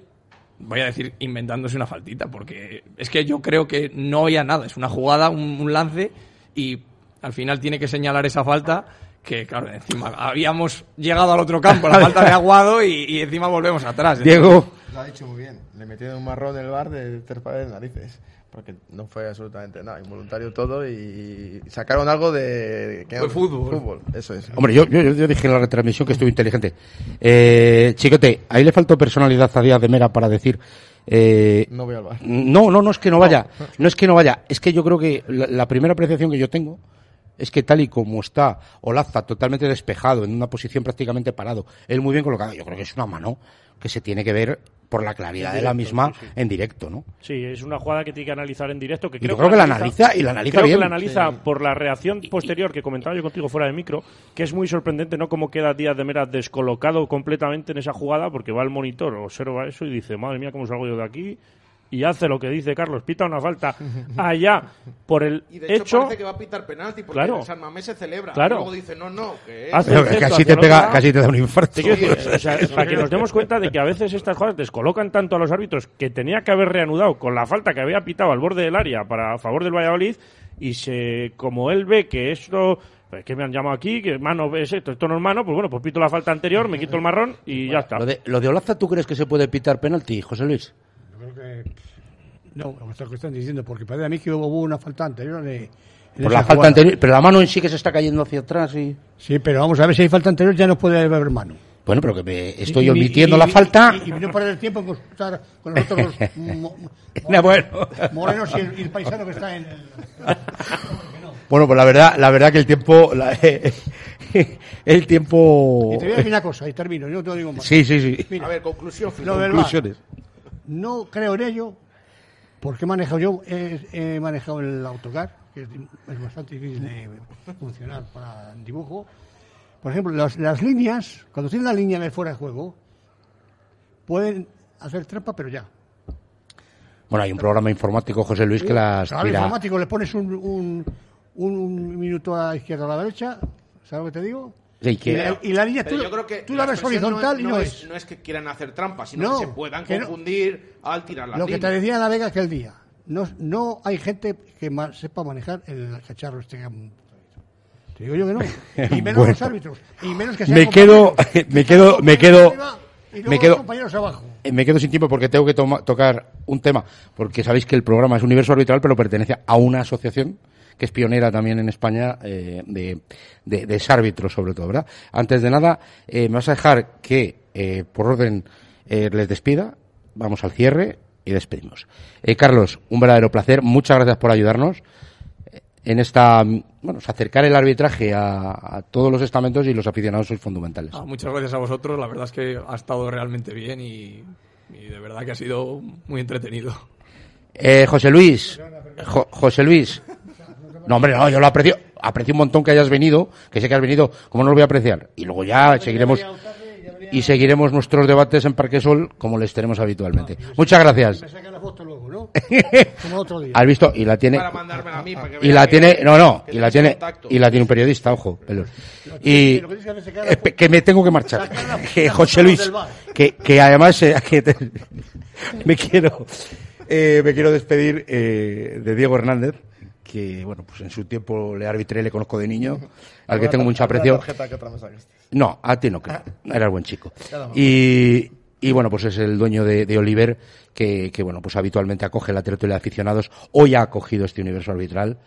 voy a decir inventándose una faltita, porque es que yo creo que no había nada, es una jugada, un, un lance, y al final tiene que señalar esa falta, que claro, encima habíamos llegado al otro campo, la falta de Aguado, y, y encima volvemos atrás. Diego Lo ha dicho muy bien. Le metieron un marrón en el bar de tres pares de narices. Porque no fue absolutamente nada. Involuntario todo y sacaron algo de... Fue fútbol. Fútbol, eso es. Hombre, yo, yo, yo dije en la retransmisión que estuve inteligente. Eh, Chicote, ahí le faltó personalidad a Díaz de Mera para decir. Eh, No voy al bar. no, no, no es que no vaya. No es que no vaya. Es que yo creo que la, la primera apreciación que yo tengo es que tal y como está Olaza totalmente despejado, en una posición prácticamente parado, él muy bien colocado, yo creo que es una mano que se tiene que ver por la claridad En de la directo, misma sí, sí. en directo, ¿no? Sí, es una jugada que tiene que analizar en directo. Que creo yo creo que la analiza y la analiza creo bien. que la analiza Sí. por la reacción posterior que comentaba yo contigo fuera de micro, que es muy sorprendente, ¿no? Cómo queda Díaz de Mera descolocado completamente en esa jugada, porque va al monitor, observa eso y dice, madre mía, cómo salgo yo de aquí. Y hace lo que dice Carlos, pita una falta allá por el Y de hecho, hecho. parece que va a pitar penalti porque Claro. en San Mamés se celebra. Claro. Y luego dice, no, no, que es... El casi te el pega, lado. casi te da un infarto. O sea, para que nos demos cuenta de que a veces estas jugadas descolocan tanto a los árbitros que tenía que haber reanudado con la falta que había pitado al borde del área para a favor del Valladolid y se como él ve que esto pues, que me han llamado aquí, que mano es esto, esto no es mano, pues bueno, pues pito la falta anterior, me quito el marrón y ya está. Lo de, lo de Olaza, ¿tú crees que se puede pitar penalti, José Luis? No, lo que están diciendo, porque parece a mí que hubo una falta anterior de. en Por la falta jugada. anterior, pero la mano en sí que se está cayendo hacia atrás y... Sí, pero vamos a ver si hay falta anterior, ya no puede haber mano. Bueno, pero que me estoy Y- omitiendo y- la y- falta. Y, y no perder el tiempo en consultar con los otros mo- mo- No, bueno. morenos y el, y el paisano que está en el. Bueno, pues la verdad, la verdad que el tiempo... la- el tiempo... Y te voy a decir una cosa, y termino, yo no te lo digo más. Sí, sí, sí. Mira, A ver, conclusión final. Conclusiones. No creo en ello, porque he manejado yo, he, he manejado el autocar, que es, es bastante difícil de funcionar para el dibujo. Por ejemplo, las, las líneas, cuando tienes la línea de fuera de juego, pueden hacer trampa, pero ya. Bueno, hay un programa informático, José Luis, que las tira. informático le pones un, un, un minuto a la izquierda o a la derecha, ¿sabes lo que te digo? Sí, que- y, la, y la línea tú, yo creo que tú la ves horizontal y no es, es. no es que quieran hacer trampas, sino No, que se puedan que no. confundir al tirar las Lo que te decía la Vega aquel día. No, no hay gente que ma- sepa manejar el cacharro este. Te digo yo que no. Y menos Bueno. los árbitros. Y menos que sean Me quedo, me quedo, me quedo, Arriba y luego me quedo, compañeros abajo. eh, me quedo sin tiempo porque tengo que toma- tocar un tema, porque sabéis que el programa es Universo Arbitral, pero pertenece a una asociación que es pionera también en España eh, de, de, de árbitros, sobre todo, ¿verdad? Antes de nada, eh, me vas a dejar que, eh, por orden, eh, les despida, vamos al cierre y despedimos. Eh, Carlos, un verdadero placer, muchas gracias por ayudarnos eh, en esta, bueno, acercar el arbitraje a, a todos los estamentos y los aficionados sois fundamentales. Ah, muchas gracias a vosotros, la verdad es que ha estado realmente bien y, y de verdad que ha sido muy entretenido. Eh, José Luis, Jo- José Luis. No, hombre, no, yo lo aprecio, aprecio un montón que hayas venido, que sé que has venido, ¿cómo no lo voy a apreciar? Y luego ya seguiremos y seguiremos nuestros debates en Parque Sol como les tenemos habitualmente. Muchas gracias. Me sacan la foto luego, ¿no? Como otro día. ¿Has visto? Y la tiene Para mandármela a mí, para que y la que- tiene, no, no, y la tiene contacto. y la tiene un periodista, ojo, pelos. Y que que eh, que me tengo que marchar. Que José Luis, que, que además eh, que te- me quiero eh, me quiero despedir eh, de Diego Hernández, que bueno, pues en su tiempo le arbitré, le conozco de niño, al que tengo mucho aprecio. No, a ti no creo. Eras buen chico. Y, y bueno, pues es el dueño de, de Oliver, que, que bueno, pues habitualmente acoge la tertulia de aficionados. Hoy ha acogido este universo arbitral.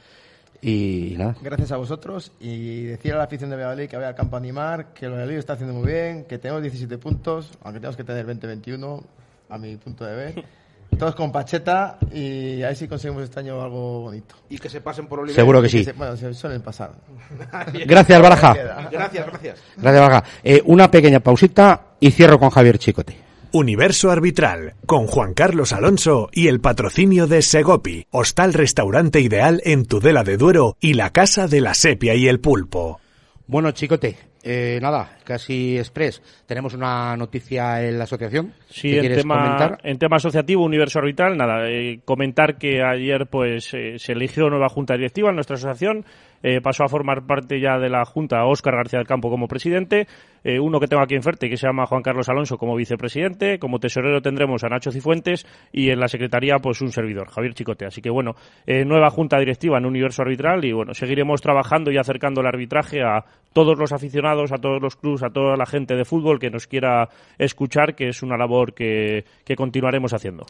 Y nada. Gracias a vosotros y decir a la afición de Valladolid que vaya al campo a animar, que el Valladolid está haciendo muy bien, que tenemos 17 puntos, aunque tenemos que tener 20-21, a mi punto de ver. Todos con Pacheta y a ver si conseguimos este año algo bonito. Y que se pasen por Oliver. Seguro que sí. se- bueno, se suelen pasar. Gracias, Baraja. Gracias, gracias. Gracias, Baraja. Eh, una pequeña pausita y cierro con Javier Chicote. Universo Arbitral, con Juan Carlos Alonso y el patrocinio de Segopi, hostal restaurante ideal en Tudela de Duero y la Casa de la Sepia y el Pulpo. Bueno, Chicote, eh, nada, casi express. Tenemos una noticia en la asociación. Sí, ¿Qué en tema, comentar? en tema asociativo, universo arbitral, nada, eh, comentar que ayer pues eh, se eligió nueva junta directiva en nuestra asociación, eh, pasó a formar parte ya de la junta Óscar García del Campo como presidente, eh, uno que tengo aquí en Ferte que se llama Juan Carlos Alonso como vicepresidente, como tesorero tendremos a Nacho Cifuentes y en la secretaría pues un servidor, Javier Chicote. Así que bueno, eh, nueva junta directiva en universo arbitral y bueno, seguiremos trabajando y acercando el arbitraje a todos los aficionados, a todos los a toda la gente de fútbol que nos quiera escuchar, que es una labor que, que continuaremos haciendo.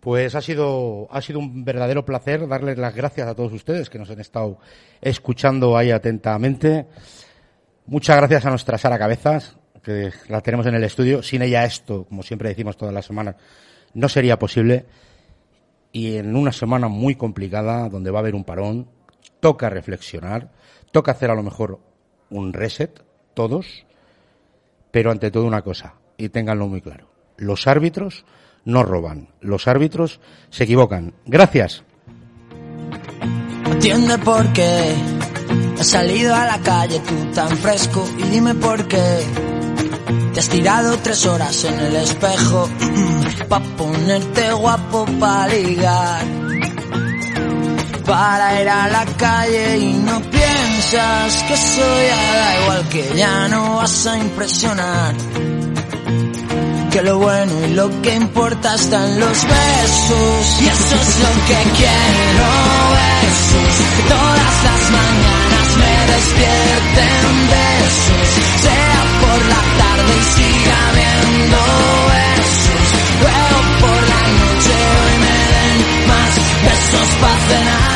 Pues ha sido, ha sido un verdadero placer darles las gracias a todos ustedes que nos han estado escuchando ahí atentamente. Muchas gracias a nuestra Sara Cabezas, que la tenemos en el estudio. Sin ella esto, como siempre decimos todas las semanas, no sería posible. Y en una semana muy complicada, donde va a haber un parón, toca reflexionar, toca hacer a lo mejor un reset, todos, pero ante todo una cosa, y ténganlo muy claro, los árbitros no roban, los árbitros se equivocan. Gracias. Atiende por qué has salido a la calle tú tan fresco y dime por qué te has tirado tres horas en el espejo pa ponerte guapo pa ligar para ir a la calle y no piensas que eso ya da igual que ya no vas a impresionar. Que lo bueno y lo que importa está en los besos. Y eso es lo que quiero besos. Todas las mañanas me despierten besos. Sea por la tarde y siga habiendo besos. Luego por la noche hoy me den más besos para cenar